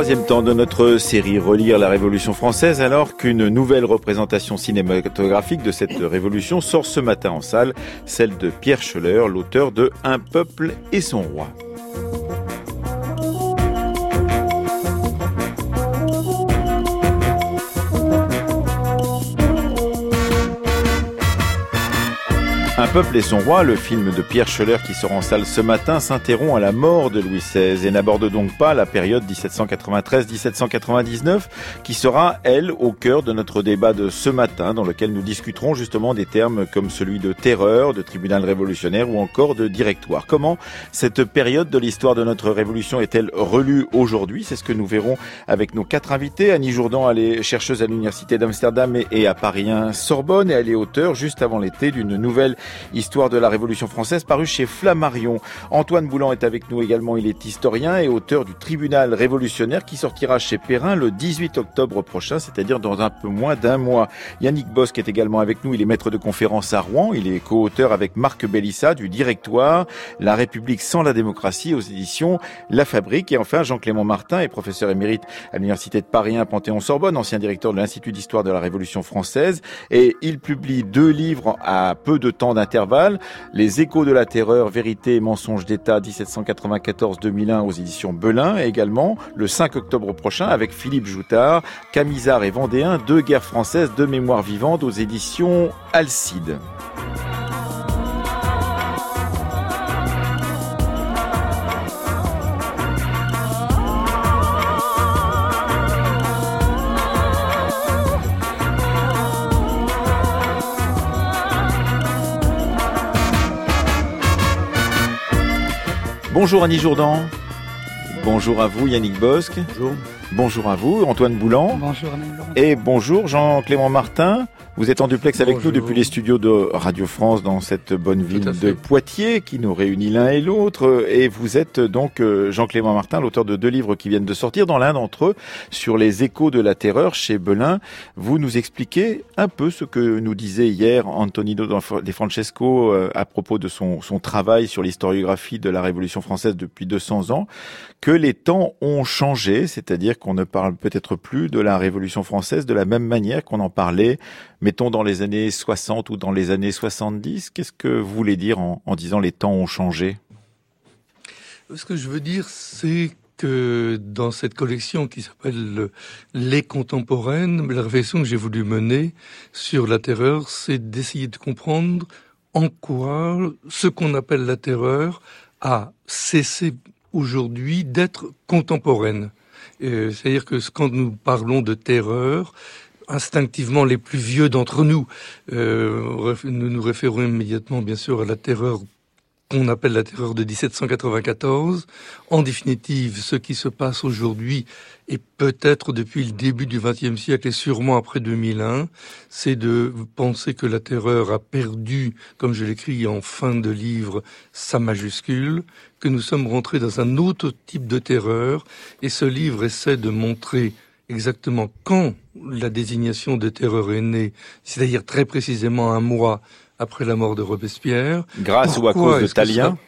Troisième temps de notre série Relire la Révolution française alors qu'une nouvelle représentation cinématographique de cette révolution sort ce matin en salle, celle de Pierre Scholler, l'auteur de Un peuple et son roi. Peuple et son roi, le film de Pierre Scholler qui sort en salle ce matin, s'interrompt à la mort de Louis XVI et n'aborde donc pas la période 1793-1799 qui sera, elle, au cœur de notre débat de ce matin dans lequel nous discuterons justement des termes comme celui de terreur, de tribunal révolutionnaire ou encore de directoire. Comment cette période de l'histoire de notre révolution est-elle relue aujourd'hui? C'est ce que nous verrons avec nos quatre invités. Annie Jourdan, elle est chercheuse à l'Université d'Amsterdam et à Paris 1 Sorbonne et elle est auteure juste avant l'été d'une nouvelle Histoire de la Révolution française, paru chez Flammarion. Antoine Boulan est avec nous également. Il est historien et auteur du Tribunal révolutionnaire qui sortira chez Perrin le 18 octobre prochain, c'est-à-dire dans un peu moins d'un mois. Yannick Bosque est également avec nous. Il est maître de conférence à Rouen. Il est co-auteur avec Marc Bellissa du Directoire La République sans la démocratie aux éditions La Fabrique. Et enfin, Jean-Clément Martin est professeur émérite à l'Université de Paris 1 Panthéon-Sorbonne, ancien directeur de l'Institut d'histoire de la Révolution française. Et il publie deux livres à peu de temps Les échos de la terreur, vérité et mensonge d'État 1794-2001 aux éditions Belin et également le 5 octobre prochain avec Philippe Joutard, Camisard et Vendéen, deux guerres françaises, deux mémoires vivantes aux éditions Alcide. Bonjour Annie Jourdan. Bonjour à vous Yannick Bosque. Bonjour. Bonjour à vous Antoine Boulan. Bonjour Annie Et bonjour Jean-Clément Martin. Vous êtes en duplex avec nous depuis les studios de Radio France dans cette bonne ville de Poitiers qui nous réunit l'un et l'autre. Et vous êtes donc euh, Jean-Clément Martin, l'auteur de deux livres qui viennent de sortir, dans l'un d'entre eux sur les échos de la terreur chez Belin. Vous nous expliquez un peu ce que nous disait hier Antonino De Francesco euh, à propos de son, son travail sur l'historiographie de la Révolution française depuis 200 ans, que les temps ont changé, c'est-à-dire qu'on ne parle peut-être plus de la Révolution française de la même manière qu'on en parlait mettons dans les années 60 ou dans les années 70 Qu'est-ce que vous voulez dire en, disant les temps ont changé? Ce que je veux dire, c'est que dans cette collection qui s'appelle Les contemporaines, la réflexion que j'ai voulu mener sur la terreur, c'est d'essayer de comprendre en quoi ce qu'on appelle la terreur a cessé aujourd'hui d'être contemporaine. C'est-à-dire que quand nous parlons de terreur, instinctivement les plus vieux d'entre nous. Euh, nous nous référons immédiatement, bien sûr, à la terreur qu'on appelle la terreur de 1794. En définitive, ce qui se passe aujourd'hui, et peut-être depuis le début du XXe siècle et sûrement après 2001, c'est de penser que la terreur a perdu, comme je l'écris en fin de livre, sa majuscule, que nous sommes rentrés dans un autre type de terreur, et ce livre essaie de montrer exactement quand la désignation de terreur est née, c'est-à-dire très précisément un mois après la mort de Robespierre. Grâce ou à cause de Talien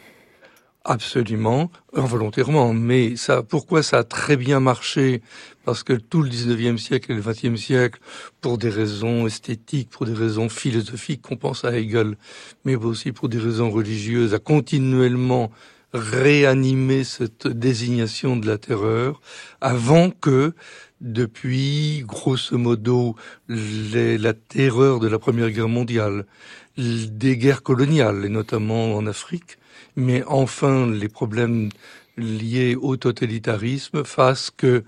Absolument, involontairement. Mais ça, pourquoi ça a très bien marché Parce que tout le 19e siècle et le 20e siècle, pour des raisons esthétiques, pour des raisons philosophiques, qu'on pense à Hegel, mais aussi pour des raisons religieuses, a continuellement réanimé cette désignation de la terreur avant que depuis, grosso modo, la terreur de la Première Guerre mondiale, des guerres coloniales, et notamment en Afrique, mais enfin les problèmes liés au totalitarisme fassent que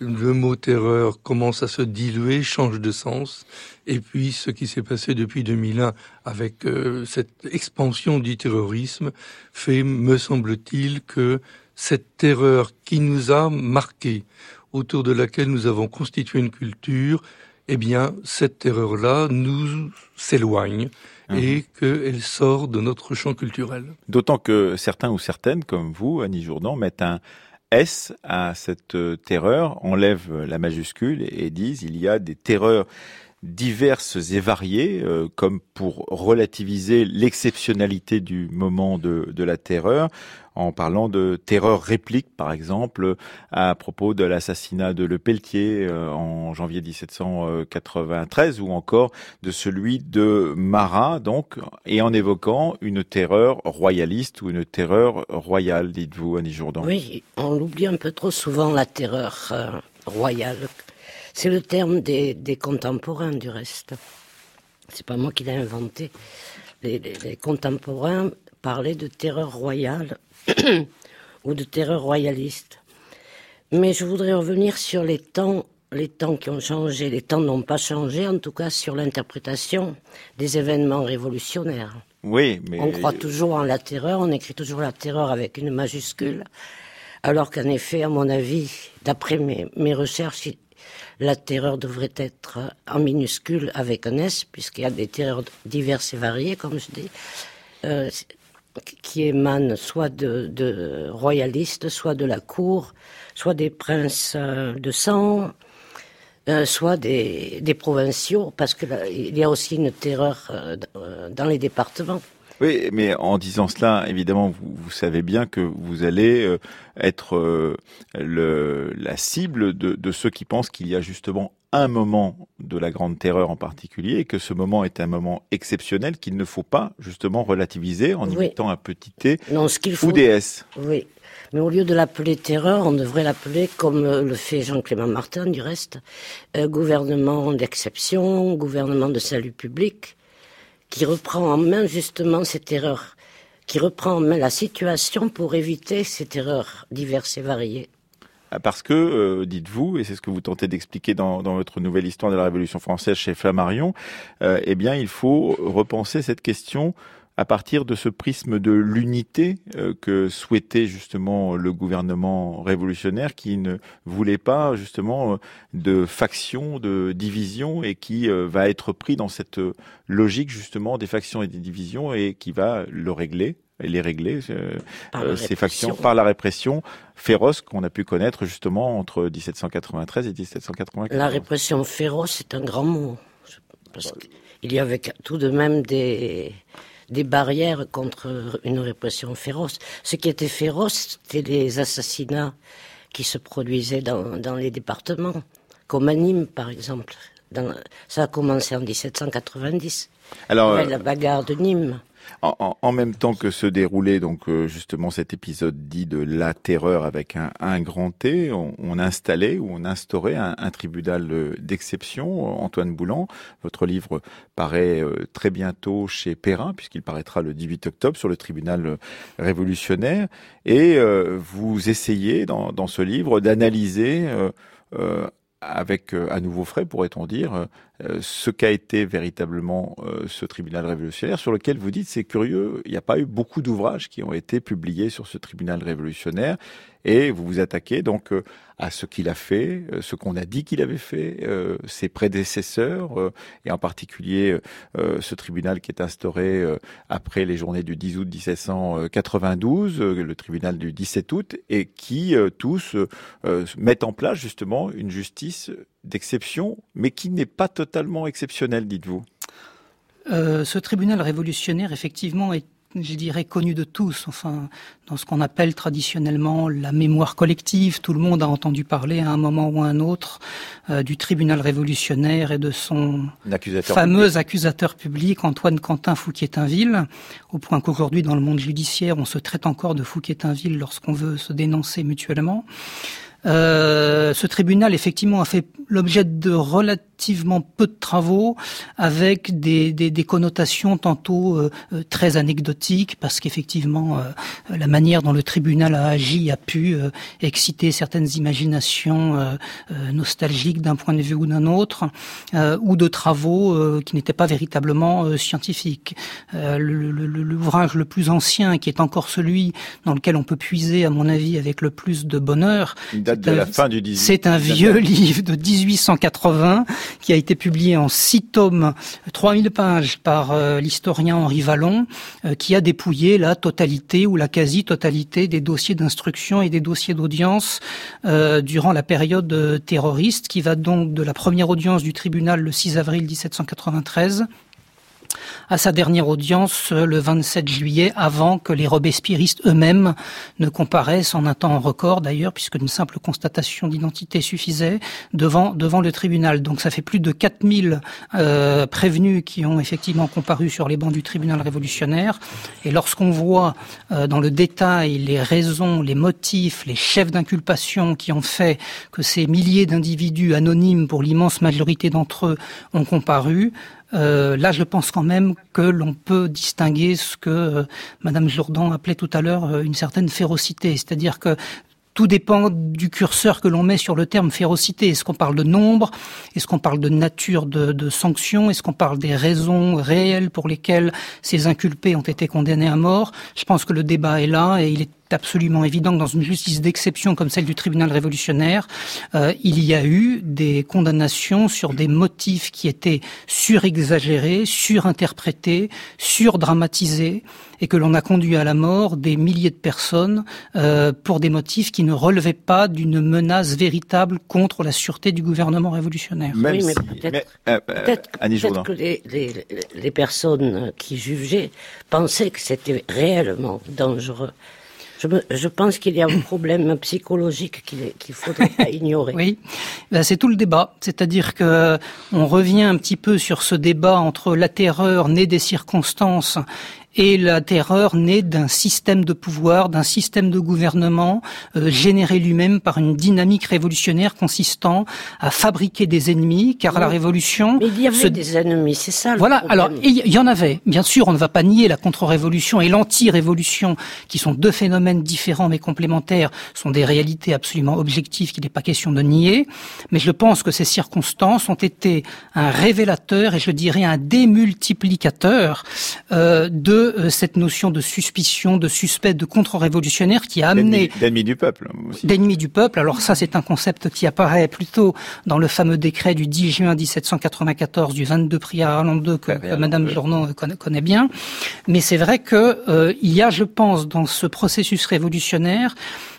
le mot terreur commence à se diluer, change de sens, et puis ce qui s'est passé depuis 2001 avec euh, cette expansion du terrorisme fait, me semble-t-il, que cette terreur qui nous a marqués, autour de laquelle nous avons constitué une culture, eh bien, cette terreur-là nous s'éloigne mhm. et qu'elle sort de notre champ culturel. D'autant que certains ou certaines, comme vous, Annie Jourdan, mettent un S à cette euh, terreur, enlèvent la majuscule et disent il y a des terreurs diverses et variées, comme pour relativiser l'exceptionnalité du moment de, de la terreur en parlant de terreur réplique, par exemple, à propos de l'assassinat de Le Pelletier euh, en janvier 1793, ou encore de celui de Marat, donc, et en évoquant une terreur royaliste ou une terreur royale, dites-vous, Annie Jourdan. Oui, on l'oublie un peu trop souvent, la terreur euh, royale. C'est le terme des, contemporains, du reste. C'est pas moi qui l'ai inventé. les, contemporains parlaient de terreur royale ou de terreur royaliste. Mais je voudrais revenir sur les temps, les temps qui ont changé. Les temps n'ont pas changé, en tout cas sur l'interprétation des événements révolutionnaires. Oui, mais on croit toujours en la terreur, on écrit toujours la terreur avec une majuscule, alors qu'en effet, à mon avis, d'après mes, mes recherches, la terreur devrait être en minuscule avec un S, puisqu'il y a des terreurs diverses et variées, comme je dis. Euh, qui émanent soit de, royalistes, soit de la cour, soit des princes euh, de sang, euh, soit des, provinciaux, parce qu'il y a aussi une terreur dans les départements. Oui, mais en disant cela, évidemment, vous, savez bien que vous allez être la cible de ceux qui pensent qu'il y a justement un moment de la Grande Terreur en particulier, et que ce moment est un moment exceptionnel qu'il ne faut pas justement relativiser en y mettant un petit T non, ce faut... ou DS. Oui, mais au lieu de l'appeler terreur, on devrait l'appeler, comme le fait Jean-Clément Martin du reste, euh, gouvernement d'exception, gouvernement de salut public, qui reprend en main justement ces terreurs, qui reprend en main la situation pour éviter ces terreurs diverses et variées. Ah, parce que, euh, dites-vous, et c'est ce que vous tentez d'expliquer dans, votre nouvelle histoire de la Révolution française chez Flammarion, euh, eh bien, il faut repenser cette question à partir de ce prisme de l'unité euh, que souhaitait justement le gouvernement révolutionnaire qui ne voulait pas justement de factions, de divisions et qui va être pris dans cette logique justement des factions et des divisions et qui va le régler les régler, euh, euh, ces factions, par la répression féroce qu'on a pu connaître justement entre 1793 et 1794. La répression féroce est un grand mot. Parce qu'il y avait tout de même des, des barrières contre une répression féroce. Ce qui était féroce, c'était les assassinats qui se produisaient dans, dans les départements, comme à Nîmes par exemple. Dans, ça a commencé en 1790. Alors, la bagarre de Nîmes. En, même temps que se déroulait donc euh, justement cet épisode dit de la terreur avec un, grand T, on, installait ou on instaurait un, tribunal euh, d'exception. Antoine Boulan, votre livre paraît euh, très bientôt chez Perrin puisqu'il paraîtra le 18 octobre sur le tribunal révolutionnaire et vous essayez dans, dans ce livre d'analyser avec à nouveau frais, pourrait-on dire, ce qu'a été véritablement euh, ce tribunal révolutionnaire, sur lequel vous dites, c'est curieux, il n'y a pas eu beaucoup d'ouvrages qui ont été publiés sur ce tribunal révolutionnaire, et vous vous attaquez donc euh, à ce qu'il a fait, ce qu'on a dit qu'il avait fait, ses prédécesseurs, et en particulier ce tribunal qui est instauré après les journées du 10 août 1792, le tribunal du 17 août, et qui tous mettent en place justement une justice d'exception, mais qui n'est pas totalement exceptionnel, dites-vous euh, Ce tribunal révolutionnaire, effectivement, est je dirais connu de tous, enfin dans ce qu'on appelle traditionnellement la mémoire collective. Tout le monde a entendu parler à un moment ou à un autre euh, du tribunal révolutionnaire et de son fameux accusateur public Antoine Quentin Fouquier-Tinville, au point qu'aujourd'hui dans le monde judiciaire on se traite encore de Fouquier-Tinville lorsqu'on veut se dénoncer mutuellement. Euh, ce tribunal, effectivement, a fait l'objet de relativement peu de travaux, avec des, des, des connotations tantôt euh, euh, très anecdotiques, parce qu'effectivement, la manière dont le tribunal a agi a pu exciter certaines imaginations nostalgiques d'un point de vue ou d'un autre, ou de travaux qui n'étaient pas véritablement scientifiques. L'ouvrage le, le plus ancien, qui est encore celui dans lequel on peut puiser, à mon avis, avec le plus de bonheur, de la fin du C'est un vieux livre de 1880 qui a été publié en six tomes, 3000 pages par euh, l'historien Henri Vallon, euh, qui a dépouillé la totalité ou la quasi-totalité des dossiers d'instruction et des dossiers d'audience euh, durant la période terroriste, qui va donc de la première audience du tribunal le 6 avril 1793 à sa dernière audience le 27 juillet, avant que les robespierristes eux-mêmes ne comparaissent en un temps record d'ailleurs, puisque une simple constatation d'identité suffisait devant devant le tribunal. Donc ça fait plus de 4000 euh, prévenus qui ont effectivement comparu sur les bancs du tribunal révolutionnaire. Et lorsqu'on voit euh, dans le détail les raisons, les motifs, les chefs d'inculpation qui ont fait que ces milliers d'individus anonymes, pour l'immense majorité d'entre eux, ont comparu, euh, là, je pense quand même que l'on peut distinguer ce que euh, Madame Jourdan appelait tout à l'heure euh, une certaine férocité, c'est-à-dire que tout dépend du curseur que l'on met sur le terme férocité. Est-ce qu'on parle de nombre? Est-ce qu'on parle de nature de, de sanctions Est-ce qu'on parle des raisons réelles pour lesquelles ces inculpés ont été condamnés à mort? Je pense que le débat est là et il est absolument évident que dans une justice d'exception comme celle du tribunal révolutionnaire, euh, il y a eu des condamnations sur des motifs qui étaient surexagérés, surinterprétés, surdramatisés, et que l'on a conduit à la mort des milliers de personnes euh, pour des motifs qui ne relevaient pas d'une menace véritable contre la sûreté du gouvernement révolutionnaire. oui, mais peut-être peut que les, les, les personnes qui jugeaient pensaient que c'était réellement dangereux. Je, je, pense qu'il y a un problème psychologique qu'il faudrait pas ignorer. Oui, ben, c'est tout le débat. C'est-à-dire que on revient un petit peu sur ce débat entre la terreur née des circonstances et la terreur naît d'un système de pouvoir, d'un système de gouvernement euh, généré lui-même par une dynamique révolutionnaire consistant à fabriquer des ennemis, car la révolution... Mais il y avait des ennemis, c'est ça le Voilà, alors il y en avait. Bien sûr, on ne va pas nier la contre-révolution et l'anti-révolution, qui sont deux phénomènes différents mais complémentaires, sont des réalités absolument objectives qu'il n'est pas question de nier. Mais je pense que ces circonstances ont été un révélateur et je dirais un démultiplicateur euh, de euh, cette notion de suspicion, de suspect, de contre-révolutionnaire qui a amené... D'ennemi du peuple D'ennemi du peuple. Alors ça, c'est un concept qui apparaît plutôt dans le fameux décret du 10 juin 1794 du 22 prière à II que, que Madame Journon connaît, bien. Mais c'est vrai que euh, il y a, je pense, dans ce processus révolutionnaire,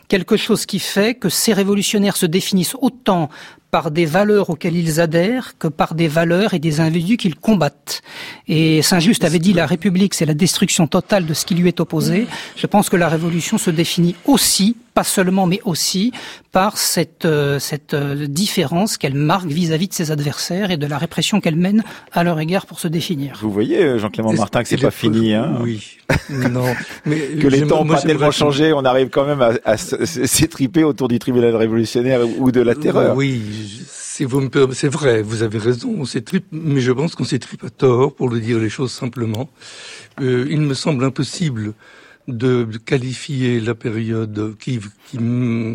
quelque chose qui fait que ces révolutionnaires se définissent autant par des valeurs auxquelles ils adhèrent que par des valeurs et des individus qu'ils combattent. Et Saint-Just avait dit la République, c'est la destruction totale de ce qui lui est opposé. Je pense que la Révolution se définit aussi, pas seulement, mais aussi par cette, euh, cette euh, différence qu'elle marque vis-à-vis de ses adversaires et de la répression qu'elle mène à leur égard pour se définir. Vous voyez, euh, Jean-Clément Martin, que c'est pas fini, hein Oui. non. Mais que les temps n'ont pas tellement changé, on arrive quand même à, à s'étriper autour du tribunal révolutionnaire ou de la terreur. Oui, si vous me c'est vrai, vous avez raison, on s'étripe, mais je pense qu'on s'étripe à tort, pour le dire les choses simplement. Euh, il me semble impossible de qualifier la période qui,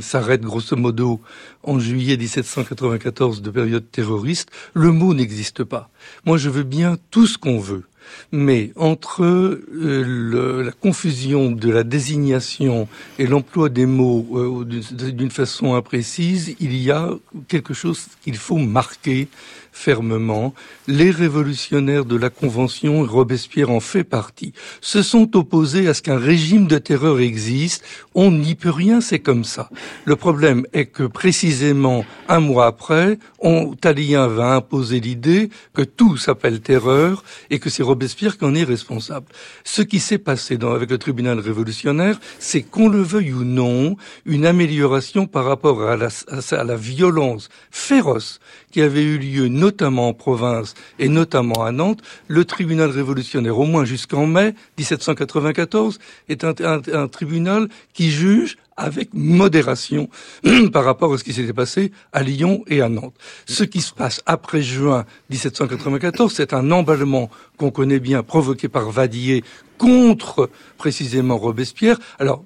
s'arrête grosso modo en juillet 1794 de période terroriste. Le mot n'existe pas. Moi, je veux bien tout ce qu'on veut. Mais entre euh, la confusion de la désignation et l'emploi des mots euh, d'une façon imprécise, il y a quelque chose qu'il faut marquer fermement. Les révolutionnaires de la Convention, Robespierre en fait partie, se sont opposés à ce qu'un régime de terreur existe. On n'y peut rien, c'est comme ça. Le problème est que précisément un mois après, on, Talien va imposer l'idée que tout s'appelle terreur et que c'est Robespierre qui en est responsable. Ce qui s'est passé dans, avec le tribunal révolutionnaire, c'est qu'on le veuille ou non, une amélioration par rapport à la, à la violence féroce qui avait eu lieu notamment en province et notamment à Nantes, le tribunal révolutionnaire, au moins jusqu'en mai 1794, est un, un tribunal qui juge avec modération par rapport à ce qui s'était passé à Lyon et à Nantes. Ce qui se passe après juin 1794, c'est un emballement qu'on connaît bien, provoqué par Vadier contre précisément Robespierre. Alors,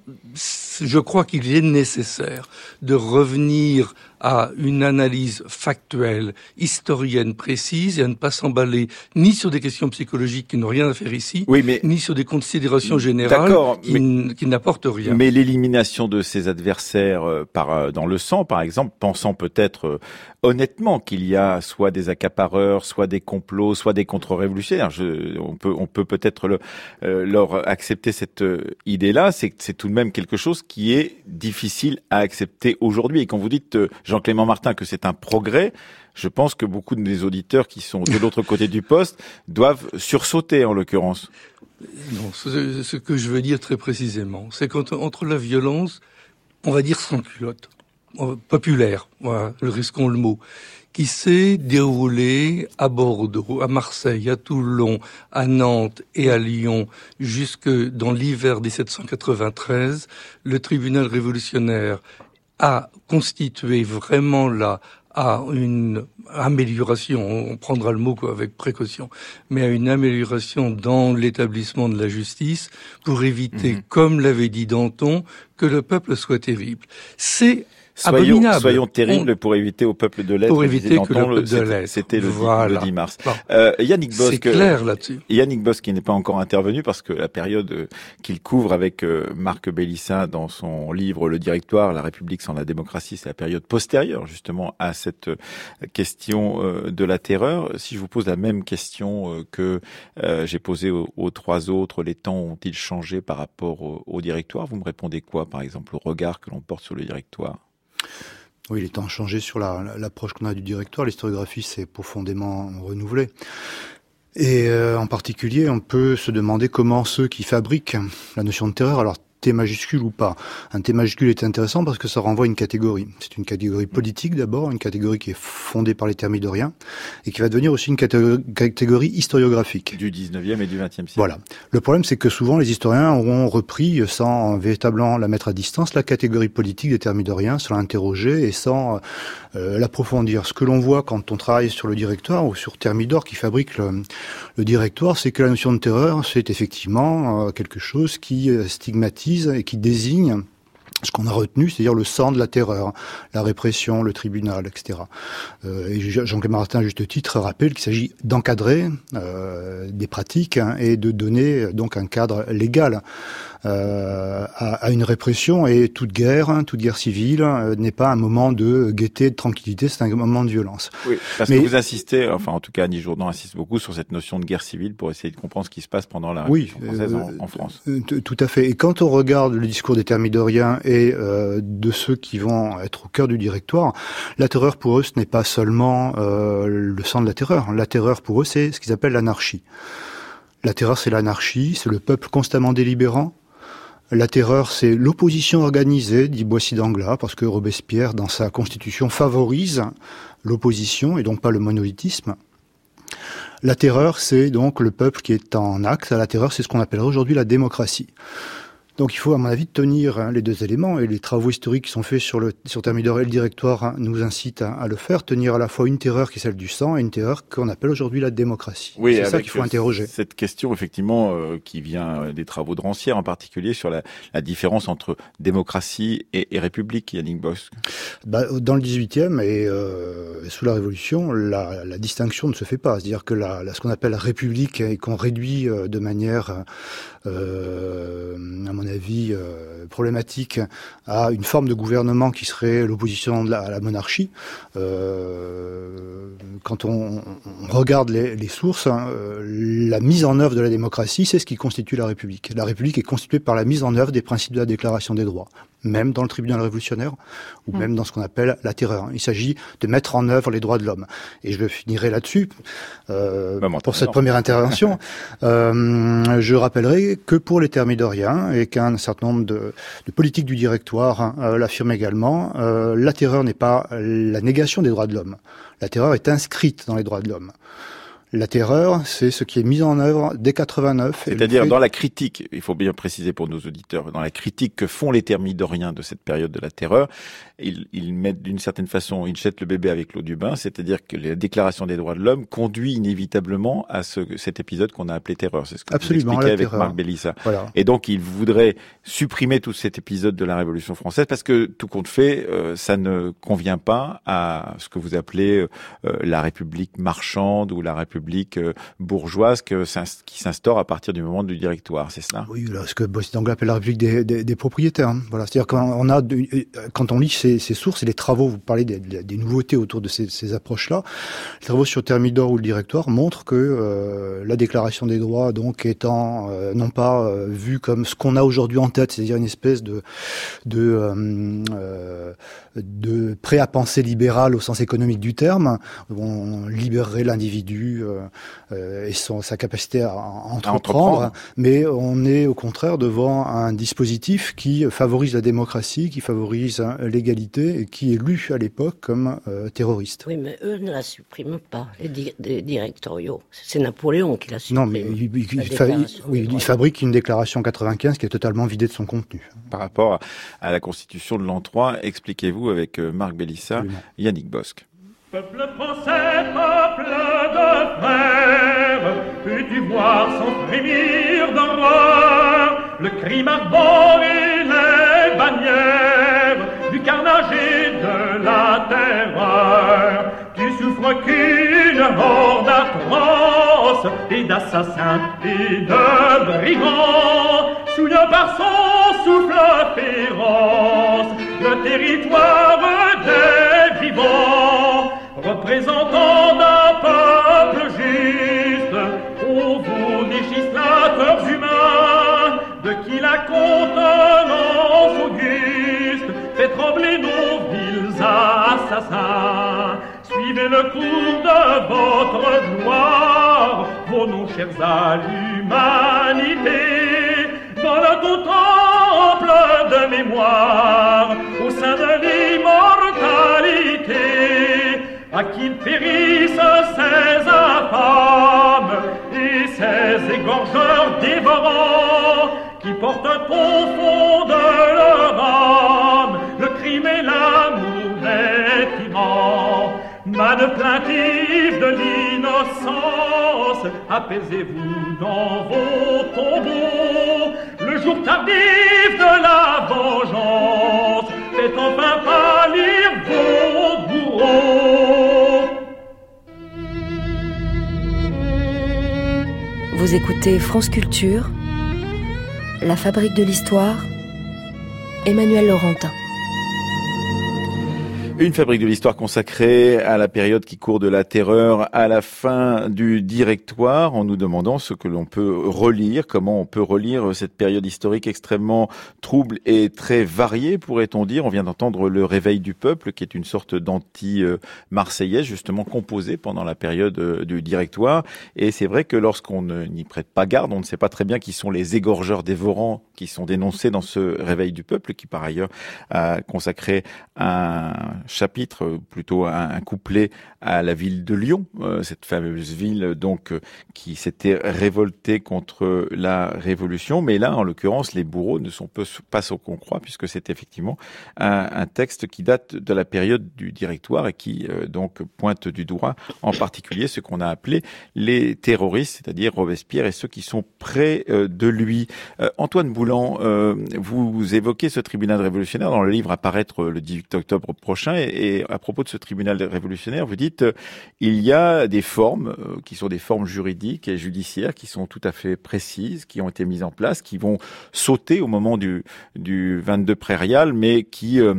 je crois qu'il est nécessaire de revenir à une analyse factuelle, historienne précise et à ne pas s'emballer ni sur des questions psychologiques qui n'ont rien à faire ici, ni sur des considérations générales qui, n'apportent rien. Mais l'élimination de ses adversaires euh, par, euh, dans le sang, par exemple, pensant peut-être honnêtement qu'il y a soit des accapareurs, soit des complots, soit des contre-révolutionnaires. On peut, on peut peut-être euh, leur accepter cette euh, idée-là. C'est, c'est tout de même quelque chose qui est difficile à accepter aujourd'hui. Et quand vous dites, euh, Jean-Clément Martin, que c'est un progrès, je pense que beaucoup de mes auditeurs qui sont de l'autre côté du poste doivent sursauter en l'occurrence. Non, ce, que je veux dire très précisément, c'est qu'entre la violence, on va dire sans culotte, populaire, voilà, risquons le mot, qui s'est déroulé à Bordeaux, à Marseille, à Toulon, à Nantes et à Lyon jusque dans l'hiver 1793, le tribunal révolutionnaire a constitué vraiment la à une amélioration, on prendra le mot quoi, avec précaution, mais à une amélioration dans l'établissement de la justice pour éviter, mhm. comme l'avait dit Danton, que le peuple soit terrible. C'est Soyons, soyons terribles pour éviter au peuple de l'être. Pour éviter que le peuple de. C'était le, le, 10 mars. Euh, Yannick Bosque. C'est clair là-dessus. Yannick qui n'est pas encore intervenu parce que la période euh, qu'il couvre avec euh, Marc Bélissin dans son livre Le Directoire, La République sans la démocratie, c'est la période postérieure justement à cette question de la terreur. Si je vous pose la même question que j'ai posée aux, trois autres, les temps ont-ils changé par rapport au directoire? Vous me répondez quoi, par exemple, au regard que l'on porte sur le directoire? Oui, les temps ont changé sur l'approche qu'on a du directoire. L'historiographie s'est profondément renouvelée. Et euh, en particulier, on peut se demander comment ceux qui fabriquent la notion de terreur, T majuscule ou pas. Un T majuscule est intéressant parce que ça renvoie à une catégorie. C'est une catégorie politique d'abord, une catégorie qui est fondée par les thermidoriens et qui va devenir aussi une catégorie, historiographique. Du 19e et du 20e siècle. Voilà. Le problème, c'est que souvent les historiens auront repris, sans véritablement la mettre à distance, la catégorie politique des thermidoriens, sans l'interroger et sans euh, l'approfondir. Ce que l'on voit quand on travaille sur le directoire ou sur Thermidor qui fabrique le, le directoire, c'est que la notion de terreur, c'est effectivement euh, quelque chose qui euh, et qui désigne ce qu'on a retenu, c'est-à-dire le sang de la terreur, la répression, le tribunal, etc. Euh, et Jean-Claude Martin, à juste titre, rappelle qu'il s'agit d'encadrer euh, des pratiques hein, et de donner donc un cadre légal euh, à, une répression. Et toute guerre, hein, toute guerre civile euh, n'est pas un moment de gaieté, de tranquillité, c'est un moment de violence. Oui, parce Mais, que vous insistez, enfin en tout cas Annie Jourdan insiste beaucoup sur cette notion de guerre civile pour essayer de comprendre ce qui se passe pendant la Révolution française en, en, France. tout à fait. Et quand on regarde le discours des thermidoriens et euh, de ceux qui vont être au cœur du directoire, la terreur pour eux, ce n'est pas seulement euh, le sang de la terreur. La terreur pour eux, c'est ce qu'ils appellent l'anarchie. La terreur, c'est l'anarchie, c'est le peuple constamment délibérant, la terreur, c'est l'opposition organisée, dit Boissy d'Anglas, parce que Robespierre, dans sa constitution, favorise l'opposition et donc pas le monolithisme. La terreur, c'est donc le peuple qui est en acte. La terreur, c'est ce qu'on appellerait aujourd'hui la démocratie. Donc il faut, à mon avis, tenir hein, les deux éléments, et les travaux historiques qui sont faits sur, le, sur Thermidor et le directoire hein, nous incitent à, le faire, tenir à la fois une terreur qui est celle du sang et une terreur qu'on appelle aujourd'hui la démocratie. Oui, c'est ça qu'il faut interroger. Cette question, effectivement, euh, qui vient euh, des travaux de Rancière en particulier, sur la, la différence entre démocratie et, et république, Yannick Bosch. Bah, dans le 18e et euh, sous la Révolution, la, la, distinction ne se fait pas. C'est-à-dire que la, ce qu'on appelle république et qu'on réduit euh, de manière, euh, à mon avis euh, problématique à une forme de gouvernement qui serait l'opposition à la monarchie. Euh, quand on, regarde les, sources, hein, euh, la mise en œuvre de la démocratie, c'est ce qui constitue la République. La République est constituée par la mise en œuvre des principes de la Déclaration des droits même dans le tribunal révolutionnaire, ou même dans ce qu'on appelle la terreur. Il s'agit de mettre en œuvre les droits de l'homme. Et je finirai là-dessus euh, bah, pour cette première intervention. euh, je rappellerai que pour les thermidoriens, et qu'un certain nombre de, de, politiques du directoire hein, euh, l'affirment également, euh, la terreur n'est pas la négation des droits de l'homme. La terreur est inscrite dans les droits de l'homme. La terreur, c'est ce qui est mis en œuvre dès 89. C'est-à-dire dans la critique, il faut bien préciser pour nos auditeurs, dans la critique que font les thermidoriens de cette période de la terreur, ils, ils mettent d'une certaine façon, ils jettent le bébé avec l'eau du bain, c'est-à-dire que la déclaration des droits de l'homme conduit inévitablement à ce, cet épisode qu'on a appelé terreur. C'est ce que Absolument, vous expliquez avec Marc Bellissa. Voilà. Et donc, ils voudraient supprimer tout cet épisode de la Révolution française parce que tout compte fait, euh, ça ne convient pas à ce que vous appelez euh, la République marchande ou la République euh, bourgeoise que, qui s'instaure à partir du moment du directoire, c'est cela? Oui, ce que d'Anglas appelle la République des, des, des propriétaires. Hein. Voilà, c'est-à-dire qu'on a, euh, quand on lit ces, ces, sources et les travaux, vous parlez des, des nouveautés autour de ces, ces approches-là, les travaux sur Thermidor ou le directoire montrent que euh, la déclaration des droits, donc étant euh, non pas euh, vue comme ce qu'on a aujourd'hui en tête, c'est-à-dire une espèce de de, de prêt à penser libéral au sens économique du terme, où on libérerait l'individu et son, sa capacité à, entreprendre, mais on est au contraire devant un dispositif qui favorise la démocratie, qui favorise hein, et qui est lu à l'époque comme terroriste. Oui, mais eux ne la suppriment pas, les, directoriaux. C'est Napoléon qui la supprime. Non, mais il, fabrique une déclaration 95 qui est totalement vidée de son contenu. Par rapport à la constitution de l'an 3, expliquez-vous avec euh, Marc Bellissa, Yannick Bosque. Peuple français, peuple de frères, peux-tu voir sans frémir d'horreur le crime ardent et les bannières? Du carnage et de la terreur Tu souffres qu'une horde atroce et d'assassins et de brigands souillent par son souffle féroce le territoire des vivants représentant d'un peuple juste. Ô vous législateurs humains de qui la contenance fait trembler nos villes assassins. Suivez le cours de votre gloire. Vos noms chers à l'humanité le tout temple de mémoire au sein de l'immortalité à qui périssent ces infâmes et ces égorgeurs dévorants qui portent au fond Manne plaintive de l'innocence, apaisez-vous dans vos tombeaux. Le jour tardif de la vengeance fait enfin pâlir vos bourreaux. Vous écoutez France Culture, La Fabrique de l'Histoire, Emmanuel Laurentin. Une fabrique de l'histoire consacrée à la période qui court de la terreur à la fin du directoire, en nous demandant ce que l'on peut relire, comment on peut relire cette période historique extrêmement trouble et très variée, pourrait-on dire. On vient d'entendre le réveil du peuple, qui est une sorte d'anti-marseillaise, justement composée pendant la période euh, du directoire. Et c'est vrai que lorsqu'on n'y prête pas garde, on ne sait pas très bien qui sont les égorgeurs dévorants qui sont dénoncés dans ce réveil du peuple, qui par ailleurs a consacré un chapitre, plutôt un, couplet à la ville de Lyon, euh, cette fameuse ville donc euh, qui s'était révoltée contre la Révolution. Mais là, en l'occurrence, les bourreaux ne sont pas ce qu'on croit, puisque c'est effectivement un, texte qui date de la période du Directoire et qui euh, donc pointe du doigt en particulier ce qu'on a appelé les terroristes, c'est-à-dire Robespierre et ceux qui sont près de lui. Antoine Boulan, vous évoquez ce tribunal révolutionnaire dans le livre à paraître le 18 octobre prochain et, à propos de ce tribunal révolutionnaire, vous dites euh, il y a des formes euh, qui sont des formes juridiques et judiciaires qui sont tout à fait précises, qui ont été mises en place, qui vont sauter au moment du, du 22 prairial, mais qui euh,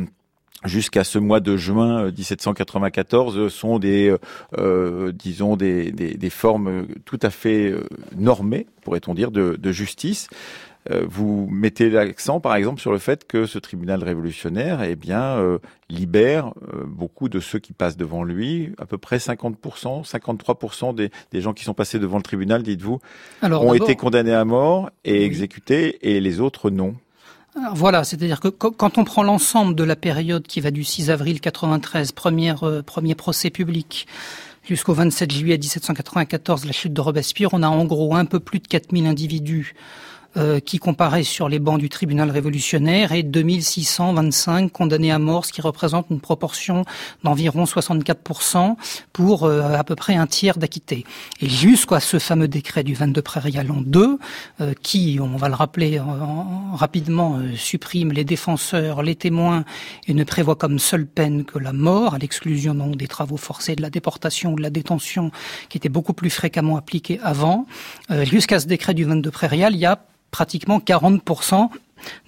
jusqu'à ce mois de juin 1794 sont des, des, formes tout à fait normées, pourrait-on dire, de justice. Euh, vous mettez l'accent, par exemple, sur le fait que ce tribunal révolutionnaire, eh bien, euh, libère euh, beaucoup de ceux qui passent devant lui. À peu près 50%, 53% des, des gens qui sont passés devant le tribunal, dites-vous, ont été condamnés à mort et exécutés, et les autres non. voilà, c'est-à-dire que quand on prend l'ensemble de la période qui va du 6 avril 93, première, premier procès public, jusqu'au 27 juillet 1794, la chute de Robespierre, on a en gros un peu plus de 4000 individus euh, qui comparaît sur les bancs du tribunal révolutionnaire et 2625 condamnés à mort, ce qui représente une proportion d'environ 64% pour euh, à peu près un tiers d'acquittés. Et jusqu'à ce fameux décret du 22 prairial en 2, euh, qui, on va le rappeler rapidement, supprime les défenseurs, les témoins et ne prévoit comme seule peine que la mort, à l'exclusion donc des travaux forcés, de la déportation ou de la détention, qui était beaucoup plus fréquemment appliquée avant. Jusqu'à ce décret du 22 prairial, il y a pratiquement 40%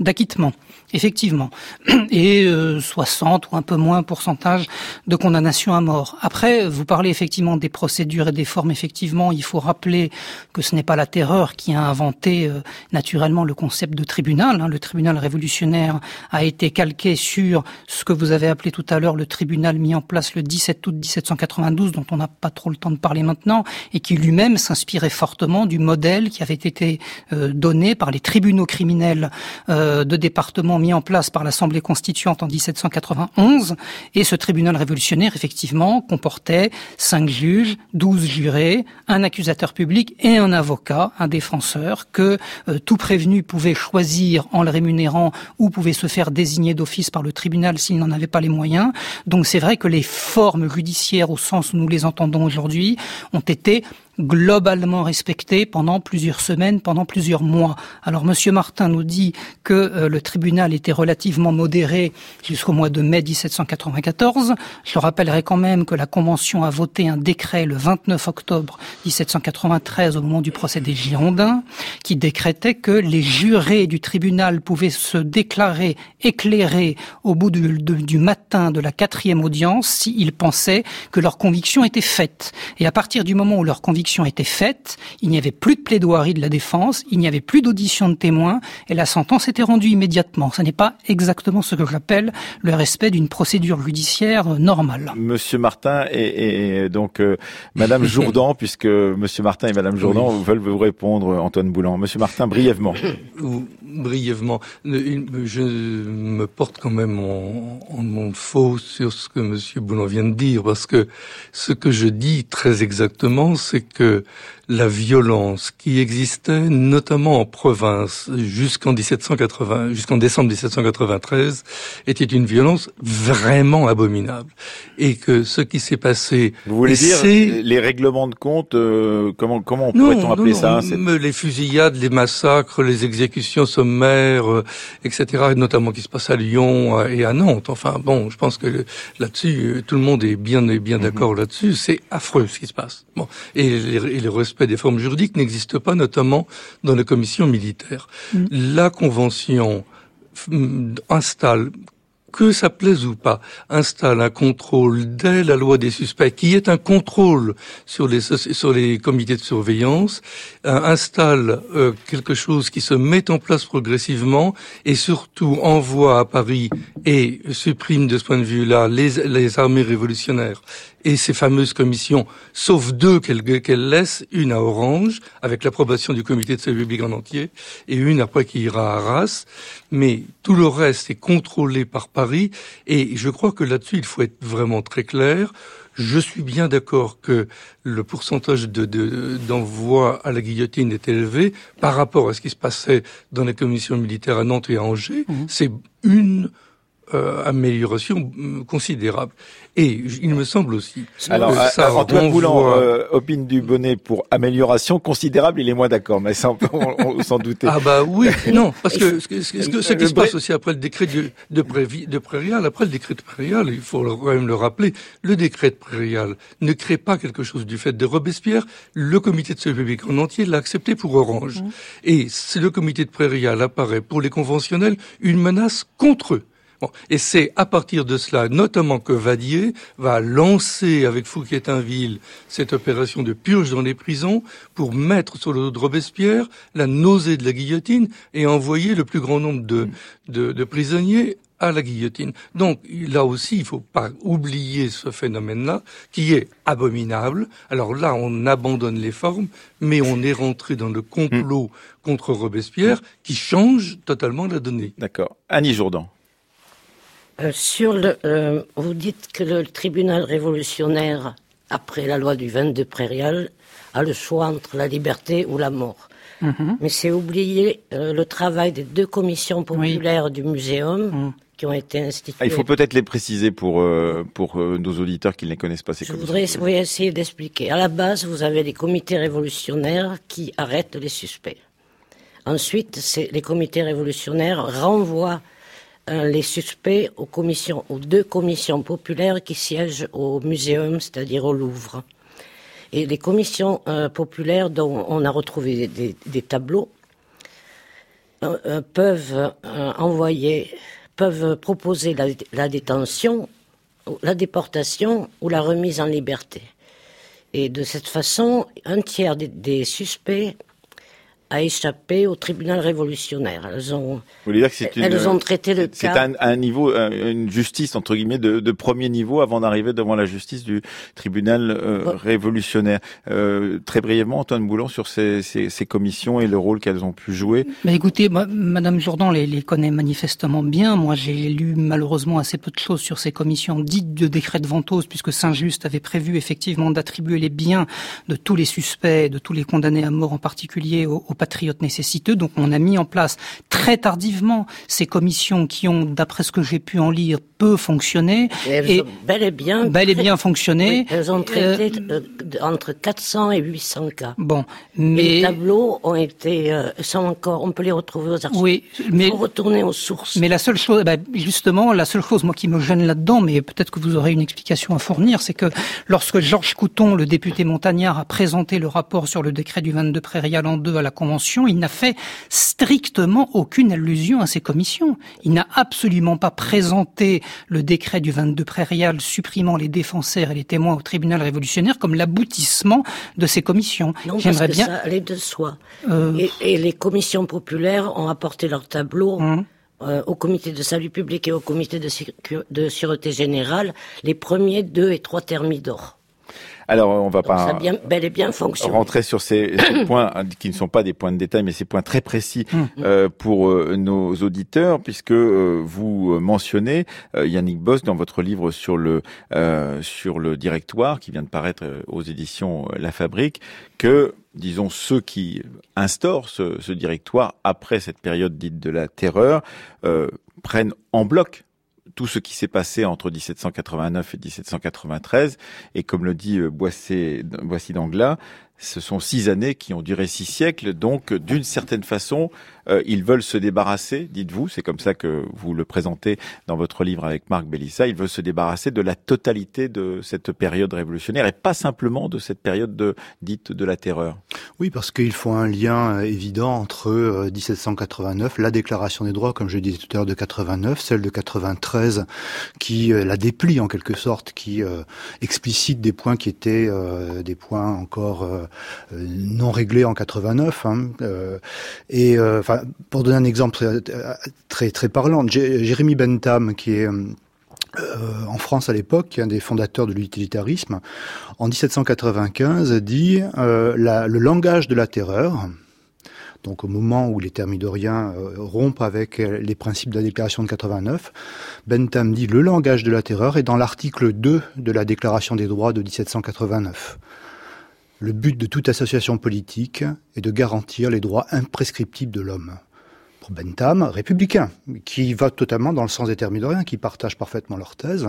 d'acquittement, effectivement, et 60 ou un peu moins pourcentage de condamnation à mort. Après, vous parlez effectivement des procédures et des formes. Effectivement, il faut rappeler que ce n'est pas la terreur qui a inventé naturellement le concept de tribunal. Hein. Le tribunal révolutionnaire a été calqué sur ce que vous avez appelé tout à l'heure le tribunal mis en place le 17 août 1792, dont on n'a pas trop le temps de parler maintenant, et qui lui-même s'inspirait fortement du modèle qui avait été euh, donné par les tribunaux criminels euh, de département mis en place par l'Assemblée constituante en 1791. Et ce tribunal révolutionnaire, effectivement, comportait cinq juges, douze jurés, un accusateur public et un avocat, un défenseur, que euh, tout prévenu pouvait choisir en le rémunérant ou pouvait se faire désigner d'office par le tribunal s'il n'en avait pas les moyens. Donc c'est vrai que les formes judiciaires au sens où nous les entendons aujourd'hui ont été globalement respecté pendant plusieurs semaines, pendant plusieurs mois. Alors Monsieur Martin nous dit que euh, le tribunal était relativement modéré jusqu'au mois de mai 1794. Je le rappellerai quand même que la Convention a voté un décret le 29 octobre 1793 au moment du procès des Girondins qui décrétait que les jurés du tribunal pouvaient se déclarer éclairés au bout du, du matin de la quatrième audience s'ils pensaient que leur conviction était faite. Et à partir du moment où leur conviction était faite, il n'y avait plus de plaidoirie de la défense, il n'y avait plus d'audition de témoins, et la sentence était rendue immédiatement. Ce n'est pas exactement ce que j'appelle le respect d'une procédure judiciaire normale. Monsieur Martin et, donc euh, Madame Jourdan, puisque Monsieur Martin et Madame Jourdan veulent vous répondre, Antoine Boulan. Monsieur Martin, brièvement. brièvement, je me porte quand même en, en faux sur ce que Monsieur Boulan vient de dire, parce que ce que je dis très exactement, c'est que la violence qui existait notamment en province jusqu'en 1780, jusqu'en décembre 1793, était une violence vraiment abominable. Et que ce qui s'est passé, vous voulez dire les règlements de compte, euh, comment comment pourrait-on appeler ça Les fusillades, les massacres, les exécutions sommaires, euh, etc., notamment qui se passent à Lyon et à Nantes. Enfin bon, je pense que là-dessus, tout le monde est bien bien mhm. d'accord là-dessus. C'est affreux ce qui se passe. Bon, et, et le respect des formes juridiques n'existe pas, notamment dans les commissions militaires. Mm. La Convention mm, installe que ça plaise ou pas, installe un contrôle dès la loi des suspects, qui est un contrôle sur les, sur les comités de surveillance, euh, installe euh, quelque chose qui se met en place progressivement et surtout envoie à Paris et supprime de ce point de vue-là les, les armées révolutionnaires et ces fameuses commissions, sauf deux qu'elle laisse, une à Orange, avec l'approbation du comité de salut public en entier, et une après qui ira à Arras. Mais tout le reste est contrôlé par Paris, et je crois que là-dessus, il faut être vraiment très clair. Je suis bien d'accord que le pourcentage d'envoi de, à la guillotine est élevé par rapport à ce qui se passait dans les commissions militaires à Nantes et à Angers. Mmh. C'est une euh, amélioration considérable. Et il me semble aussi. Alors, ça euh, Antoine Boulan euh, opine du bonnet pour amélioration considérable. Il est moins d'accord, mais ça on, on, s'en douter. Ah bah oui, non, parce que ce, ce, qui se passe aussi après le décret de, de, de Prairial, après le décret de Prairial, il faut quand même le rappeler, le décret de Prairial ne crée pas quelque chose du fait de Robespierre. Le comité de sécurité publique en entier l'a accepté pour Orange. Mmh. Et le comité de Prairial apparaît pour les conventionnels une menace contre eux et c'est à partir de cela, notamment que Vadier va lancer avec Fouquetinville cette opération de purge dans les prisons pour mettre sur le dos de Robespierre la nausée de la guillotine et envoyer le plus grand nombre de, de, prisonniers à la guillotine. Donc là aussi, il faut pas oublier ce phénomène-là, qui est abominable. Alors là, on abandonne les formes, mais on est rentré dans le complot contre Robespierre, qui change totalement la donnée. D'accord. Annie Jourdan. Euh, sur le, euh, vous dites que le tribunal révolutionnaire, après la loi du 22 Prairial, a le choix entre la liberté ou la mort. Mhm. Mais c'est oublier euh, le travail des deux commissions populaires du muséum mhm. qui ont été instituées. Ah, il faut peut-être les préciser pour, pour nos auditeurs qui ne les connaissent pas. Ces Je voudrais essayer d'expliquer. À la base, vous avez les comités révolutionnaires qui arrêtent les suspects. Ensuite, les comités révolutionnaires renvoient les suspects aux commissions, deux commissions populaires qui siègent au muséum, c'est-à-dire au Louvre. Et les commissions euh, populaires dont on a retrouvé des, tableaux, peuvent envoyer, peuvent proposer la, détention, la déportation ou la remise en liberté. Et de cette façon, un tiers des suspects a échappé au tribunal révolutionnaire. Elles ont, Vous dire que c'est une, elles ont traité le C'est un, un, niveau, une justice entre guillemets de, de premier niveau avant d'arriver devant la justice du tribunal euh, révolutionnaire. Euh, très brièvement, Antoine Boulan sur ces, ces, ces commissions et le rôle qu'elles ont pu jouer. Mais écoutez, moi, Madame Jourdan les, les connaît manifestement bien. Moi, j'ai lu malheureusement assez peu de choses sur ces commissions dites de décret de Ventose, puisque Saint-Just avait prévu effectivement d'attribuer les biens de tous les suspects, de tous les condamnés à mort en particulier aux, aux patriotes nécessiteux. Donc on a mis en place très tardivement ces commissions qui ont, d'après ce que j'ai pu en lire, peu fonctionné. Et, bel et bien, bel et bien fonctionné. elles ont traité euh, entre 400 et 800 cas. Bon, mais les tableaux ont été, euh, sont encore, on peut les retrouver aux archives. Oui, mais faut retourner aux sources. Mais la seule chose, ben, justement, la seule chose moi qui me gêne là-dedans, mais peut-être que vous aurez une explication à fournir, c'est que lorsque Georges Couton, le député montagnard, a présenté le rapport sur le décret du 22 Prairial en deux à la Convention il n'a fait strictement aucune allusion à ces commissions. Il n'a absolument pas présenté le décret du 22 prairial supprimant les défenseurs et les témoins au tribunal révolutionnaire comme l'aboutissement de ces commissions. J'aimerais bien. Ça allait de soi. Euh, et, les commissions populaires ont apporté leur tableau. Hum. Euh, au comité de salut public et au comité de, de sûreté générale les premiers deux et trois thermidors. Alors, on va pas bien, bel et bien rentrer sur ces, points hein, qui ne sont pas des points de détail, mais ces points très précis hum. euh, pour euh, nos auditeurs, puisque euh, vous mentionnez Yannick Boss dans votre livre sur le sur le directoire qui vient de paraître aux éditions La Fabrique que disons ceux qui instaurent ce, ce directoire après cette période dite de la terreur prennent en bloc tout ce qui s'est passé entre 1789 et 1793. Et comme le dit euh, Boissy d'Anglas, ce sont six années qui ont duré six siècles. Donc, d'une certaine façon, euh, ils veulent se débarrasser, dites-vous, c'est comme ça que vous le présentez dans votre livre avec Marc Bellissa, ils veulent se débarrasser de la totalité de cette période révolutionnaire et pas simplement de cette période de, dite de la terreur. Oui, parce qu'il faut un lien euh, évident entre 1789, euh, la déclaration des droits, comme je disais tout à l'heure, de 89, celle de 93, qui la déplie en quelque sorte, qui explicite des points qui étaient des points encore non réglés en 89, hein, et enfin pour donner un exemple très parlant, Jérémy Bentham, qui est euh, en France à l'époque, un des fondateurs de l'utilitarisme, en 1795 dit euh, le langage de la terreur. Donc au moment où les thermidoriens euh, rompent avec les principes de la déclaration de 89, Bentham dit le langage de la terreur est dans l'article 2 de la déclaration des droits de 1789. Le but de toute association politique est de garantir les droits imprescriptibles de l'homme. Pour Bentham, républicain, qui va totalement dans le sens des thermidoriens, qui partagent parfaitement leur thèse,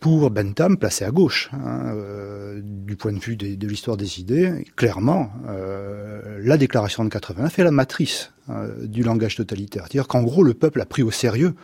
pour Bentham, placé à gauche, hein, euh, du point de vue de l'histoire des idées, clairement, euh, la déclaration de 89 est la matrice du langage totalitaire. C'est-à-dire qu'en gros, le peuple a pris au sérieux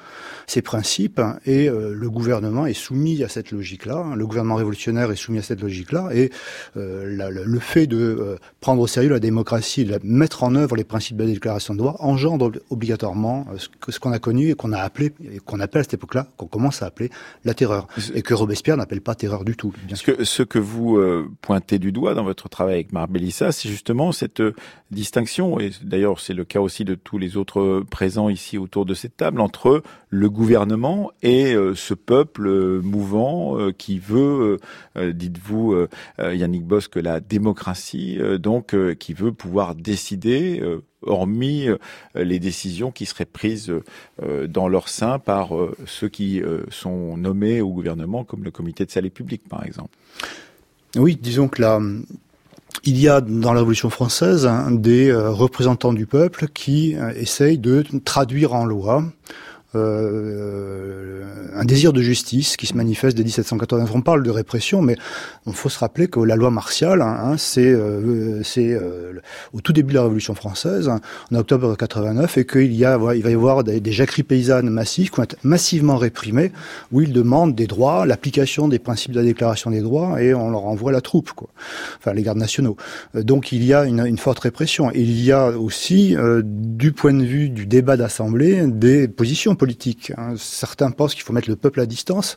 ces principes et euh, le gouvernement est soumis à cette logique-là. Le gouvernement révolutionnaire est soumis à cette logique-là et euh, le fait de prendre au sérieux la démocratie, de mettre en œuvre les principes de la déclaration de droit engendre obligatoirement ce qu'on a connu et qu'on a appelé, et qu'on appelle à cette époque-là, qu'on commence à appeler la terreur, et que Robespierre n'appelle pas terreur du tout. Bien sûr. Que, ce que vous pointez du doigt dans votre travail avec Marbellissa, c'est justement cette distinction, et d'ailleurs c'est le cas aussi de tous les autres présents ici autour de cette table, entre le gouvernement et euh, ce peuple euh, mouvant euh, qui veut, dites-vous, Yannick Bosque, la démocratie, donc qui veut pouvoir décider hormis les décisions qui seraient prises dans leur sein par ceux qui sont nommés au gouvernement, comme le comité de salut public, par exemple. Oui, disons que la, il y a dans la Révolution française hein, des euh, représentants du peuple qui euh, essayent de traduire en loi un désir de justice qui se manifeste dès 1780. On parle de répression, mais on faut se rappeler que la loi martiale, hein, hein c'est c'est au tout début de la Révolution française, en octobre 89, et qu'il y a, il va y avoir des, jacqueries paysannes massives qui vont être massivement réprimées, où ils demandent des droits, l'application des principes de la Déclaration des droits, et on leur envoie la troupe, quoi. Enfin, les gardes nationaux. Euh, donc il y a une, forte répression. Il y a aussi, euh, du point de vue du débat d'assemblée, des positions politiques. Hein. Certains pensent qu'il faut mettre le peuple à distance,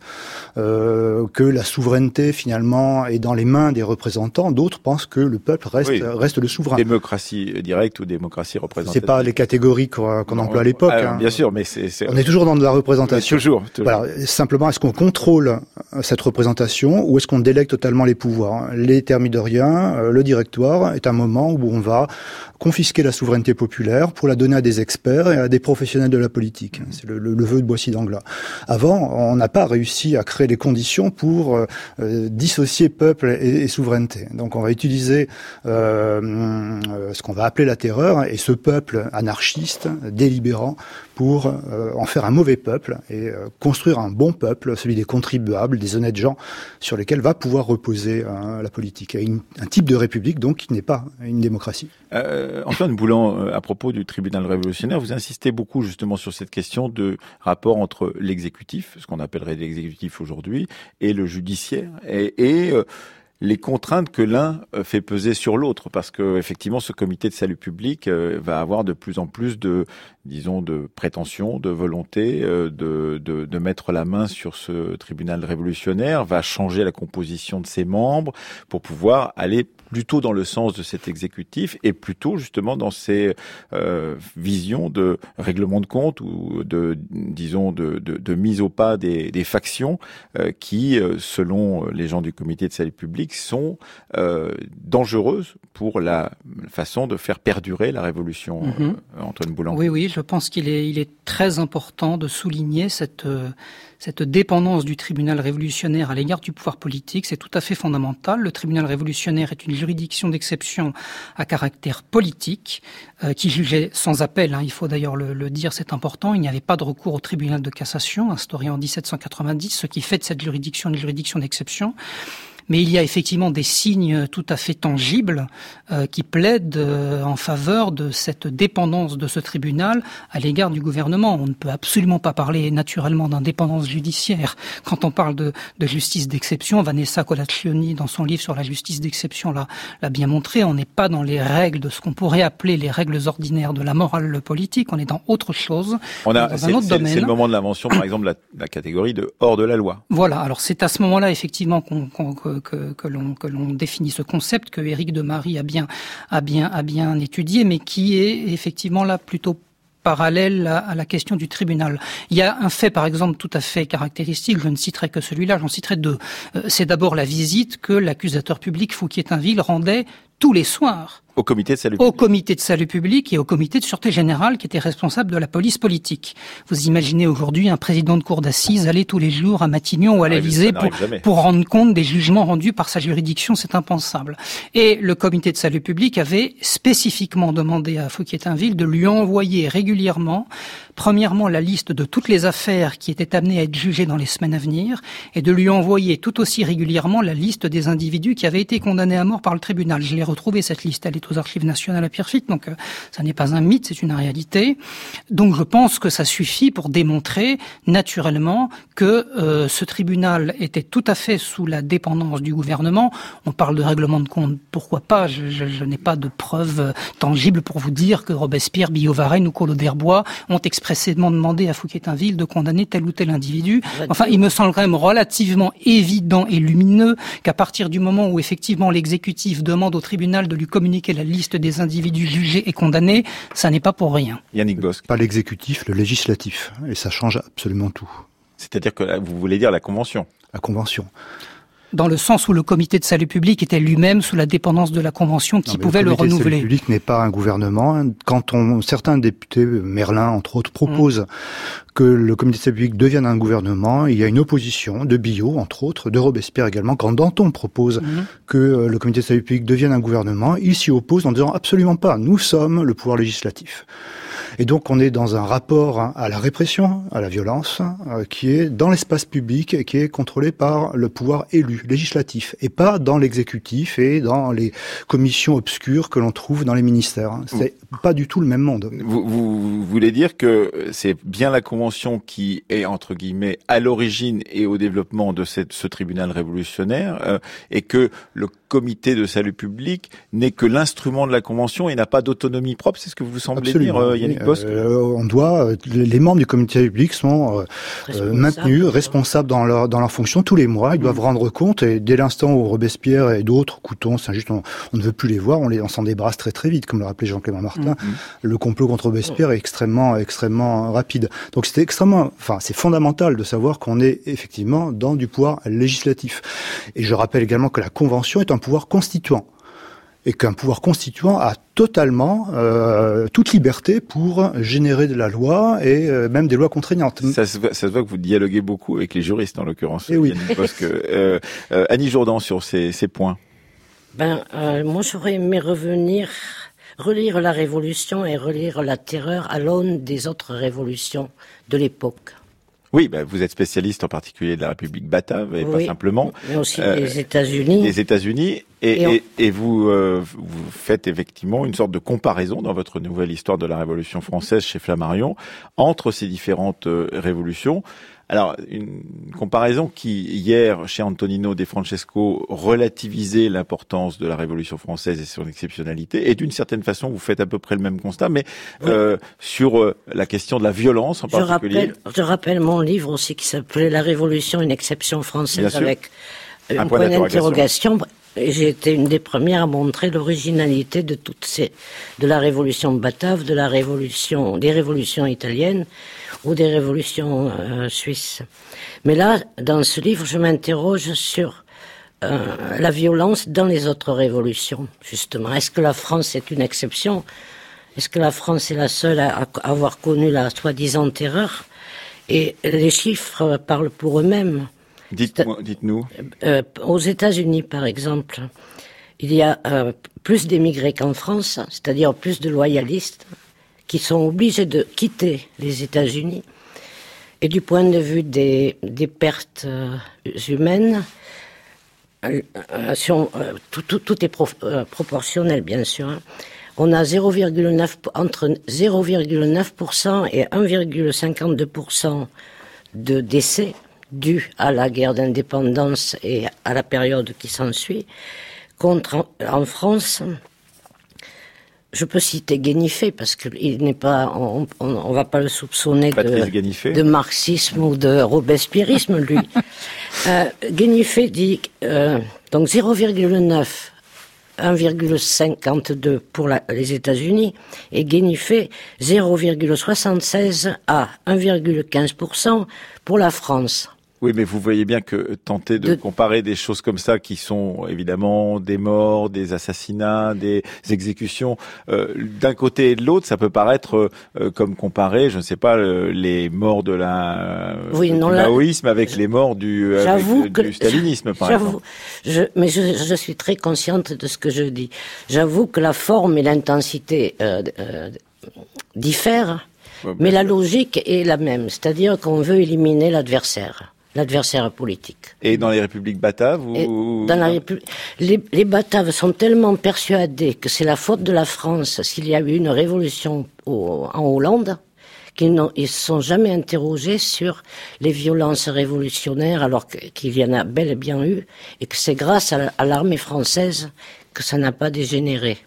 euh, que la souveraineté finalement est dans les mains des représentants. D'autres pensent que le peuple reste, reste le souverain. Démocratie directe ou démocratie représentative? C'est pas les catégories qu'on emploie à l'époque. Ah, hein. Bien sûr, mais c'est. On est toujours dans de la représentation. toujours. Voilà. Simplement, est-ce qu'on contrôle cette représentation ou est-ce qu'on délègue totalement les pouvoirs? Les thermidoriens, euh, le directoire est un moment où on va confisquer la souveraineté populaire pour la donner à des experts et à des professionnels de la politique. C'est le, le, vœu de Boissy d'Anglas. Avant, on n'a pas réussi à créer les conditions pour euh, euh, dissocier peuple et, et, souveraineté. Donc on va utiliser euh, ce qu'on va appeler la terreur et ce peuple anarchiste, délibérant, pour en faire un mauvais peuple et construire un bon peuple, celui des contribuables, des honnêtes gens, sur lesquels va pouvoir reposer la politique. Et un type de république donc qui n'est pas une démocratie. Euh, Antoine Boulan, euh, à propos du tribunal révolutionnaire, vous insistez beaucoup justement sur cette question de rapport entre l'exécutif, ce qu'on appellerait l'exécutif aujourd'hui, et le judiciaire, et, et euh, les contraintes que l'un euh, fait peser sur l'autre, parce que effectivement, ce comité de salut public euh, va avoir de plus en plus de, disons, de prétentions, de volonté de, de, de, mettre la main sur ce tribunal révolutionnaire, va changer la composition de ses membres pour pouvoir aller plutôt dans le sens de cet exécutif et plutôt justement dans ces euh, visions de règlement de compte ou de, disons, de, de, de mise au pas des, des factions euh, qui, euh, selon les gens du comité de salut public, sont euh, dangereuses pour la façon de faire perdurer la révolution. Mm-hmm. Antoine Boulan. Oui, oui, je pense qu'il est, il est très important de souligner cette cette dépendance du tribunal révolutionnaire à l'égard du pouvoir politique, c'est tout à fait fondamental. Le tribunal révolutionnaire est une juridiction d'exception à caractère politique euh, qui jugeait sans appel. Hein, il faut d'ailleurs le, le, dire, c'est important. Il n'y avait pas de recours au tribunal de cassation instauré en 1790, ce qui fait de cette juridiction une juridiction d'exception mais il y a effectivement des signes tout à fait tangibles euh, qui plaident euh, en faveur de cette dépendance de ce tribunal à l'égard du gouvernement. On ne peut absolument pas parler naturellement d'indépendance judiciaire quand on parle de, de justice d'exception. Vanessa Colaccioni, dans son livre sur la justice d'exception, l'a bien montré. On n'est pas dans les règles de ce qu'on pourrait appeler les règles ordinaires de la morale politique. On est dans autre chose. On a, dans un autre domaine. C'est le moment de l'invention, par exemple, de la, la, catégorie de hors de la loi. Voilà. Alors c'est à ce moment-là, effectivement, qu'on qu que, l'on définit ce concept que Éric de Marie a bien étudié, mais qui est effectivement là plutôt parallèle à, la question du tribunal. Il y a un fait, par exemple, tout à fait caractéristique, je ne citerai que celui-là, j'en citerai deux. Euh, c'est d'abord la visite que l'accusateur public Fouquier-Tinville rendait tous les soirs au comité de salut public. Au comité de salut public et au comité de sûreté générale qui était responsable de la police politique. Vous imaginez aujourd'hui un président de cour d'assises aller tous les jours à Matignon ou à ah l'Élysée pour, pour rendre compte des jugements rendus par sa juridiction, c'est impensable. Et le comité de salut public avait spécifiquement demandé à Fouquier-Tinville de lui envoyer régulièrement premièrement la liste de toutes les affaires qui étaient amenées à être jugées dans les semaines à venir et de lui envoyer tout aussi régulièrement la liste des individus qui avaient été condamnés à mort par le tribunal. Je l'ai retrouvée cette liste, elle est aux archives nationales à Pierrefitte, donc euh, ça n'est pas un mythe, c'est une réalité. Donc je pense que ça suffit pour démontrer naturellement que euh, ce tribunal était tout à fait sous la dépendance du gouvernement. On parle de règlement de compte, pourquoi pas? Je, je, je n'ai pas de preuves tangibles pour vous dire que Robespierre, Billot-Varenne ou Collot d'Herbois ont exprimé précédemment demandé à Fouquier-Tinville de condamner tel ou tel individu. Enfin, il me semble quand même relativement évident et lumineux qu'à partir du moment où effectivement l'exécutif demande au tribunal de lui communiquer la liste des individus jugés et condamnés, ça n'est pas pour rien. Yannick Bosque. Pas l'exécutif, le législatif. Et ça change absolument tout. C'est-à-dire que vous voulez dire la convention La convention dans le sens où le comité de salut public était lui-même sous la dépendance de la Convention qui non, pouvait le, renouveler. Le comité de salut public n'est pas un gouvernement. Quand on, certains députés, Merlin entre autres, proposent mmh. que le comité de salut public devienne un gouvernement, il y a une opposition de Billot, entre autres, de Robespierre également. Quand Danton propose mmh. que euh, le comité de salut public devienne un gouvernement, il s'y oppose en disant absolument pas, nous sommes le pouvoir législatif. Et donc on est dans un rapport hein, à la répression, à la violence, euh, qui est dans l'espace public et qui est contrôlé par le pouvoir élu, législatif, et pas dans l'exécutif et dans les commissions obscures que l'on trouve dans les ministères. Hein. C'est pas du tout le même monde. Vous, vous, voulez dire que c'est bien la Convention qui est, entre guillemets, à l'origine et au développement de cette, ce tribunal révolutionnaire, euh, et que le comité de salut public n'est que l'instrument de la Convention et n'a pas d'autonomie propre, c'est ce que vous semblez dire, euh, Yannick Euh, On doit, les membres du comité public sont maintenus, responsables dans leur, dans leur fonction tous les mois, ils doivent mmh. rendre compte, et dès l'instant où Robespierre et d'autres, Couton, Saint-Just, on, on, ne veut plus les voir, on, les, on s'en débrasse très très vite, comme le rappelait Jean-Clément Martin. Mm-hmm. Le complot contre Robespierre est extrêmement, extrêmement rapide. Donc c'était extrêmement, enfin, c'est fondamental de savoir qu'on est effectivement dans du pouvoir législatif. Et je rappelle également que la Convention est un pouvoir constituant et qu'un pouvoir constituant a totalement euh, toute liberté pour générer de la loi et euh, même des lois contraignantes. Ça se, voit, ça se, voit, que vous dialoguez beaucoup avec les juristes en l'occurrence. Eh oui. Parce que euh, euh, Annie Jourdan sur ces, ces points. Ben, moi j'aurais aimé revenir relire la Révolution et relire la Terreur à l'aune des autres révolutions de l'époque. Oui, ben vous êtes spécialiste en particulier de la République batave et pas simplement. Mais aussi euh, des États-Unis. Les États-Unis et, et, vous, euh, vous faites effectivement une sorte de comparaison dans votre nouvelle histoire de la Révolution française chez Flammarion entre ces différentes euh, révolutions. Alors, une comparaison qui, hier, chez Antonino De Francesco, relativisait l'importance de la Révolution française et son exceptionnalité, et d'une certaine façon, vous faites à peu près le même constat, mais euh, sur euh, la question de la violence en je particulier. Rappelle, je rappelle mon livre aussi qui s'appelait La Révolution, une exception française, avec un, point, d'interrogation. J'ai été une des premières à montrer l'originalité de toutes ces, de la révolution batave, de la révolution, des révolutions italiennes ou des révolutions euh, suisses. Mais là, dans ce livre, je m'interroge sur euh, la violence dans les autres révolutions, justement. Est-ce que la France est une exception? Est-ce que la France est la seule à, avoir connu la soi-disant terreur? Et les chiffres parlent pour eux-mêmes. Dites-nous. Euh, aux États-Unis, par exemple, il y a plus d'émigrés qu'en France, c'est-à-dire plus de loyalistes qui sont obligés de quitter les États-Unis. Et du point de vue des, des pertes euh, humaines, euh, euh, tout, tout, tout, est proportionnel, bien sûr. Hein. On a 0,9 entre 0,9% et 1,52% de décès dus à la guerre d'indépendance et à la période qui s'ensuit. Contre en France, je peux citer Guénifé parce qu'il n'est pas, on, on, va pas le soupçonner de, de, marxisme ou de robespierrisme, lui. euh, Guénifé dit euh, donc 0,9 1,52 pour les États-Unis et Guénifé 0,76 à 1,15% pour la France. Oui, mais vous voyez bien que tenter de, comparer des choses comme ça, qui sont évidemment des morts, des assassinats, des exécutions, euh, d'un côté et de l'autre, ça peut paraître euh, comme comparer, je ne sais pas, les morts de la oui, du maoïsme avec les morts du, du stalinisme, par exemple. Je, mais je, je, suis très consciente de ce que je dis. J'avoue que la forme et l'intensité euh, euh diffèrent. mais la logique est la même, c'est-à-dire qu'on veut éliminer l'adversaire l'adversaire politique. Et dans les républiques bataves dans la les, les, bataves sont tellement persuadés que c'est la faute de la France s'il y a eu une révolution en Hollande qu'ils ne se sont jamais interrogés sur les violences révolutionnaires alors qu'il y en a bel et bien eu et que c'est grâce à l'armée française que ça n'a pas dégénéré.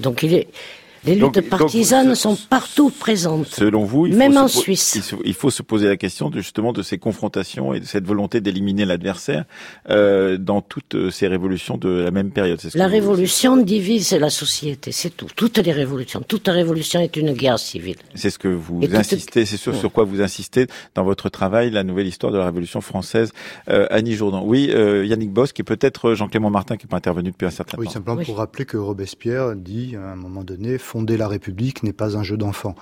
Donc il est, les luttes partisanes sont partout présentes. Selon vous, il même en Suisse, il faut se poser la question de, justement de ces confrontations et de cette volonté d'éliminer l'adversaire euh, dans toutes euh, ces révolutions de la même période. la révolution divise la société, c'est tout. Toutes les révolutions, toute révolution est une guerre civile. C'est ce que vous insistez, c'est sur, sur quoi vous insistez dans votre travail, la nouvelle histoire de la Révolution française. Euh, Annie Jourdan, oui, euh, Yannick Bosch et peut-être Jean-Clément Martin qui n'est pas intervenu depuis un certain oui, temps. Simplement pour rappeler que Robespierre dit à un moment donné fonder la République n'est pas un jeu d'enfant.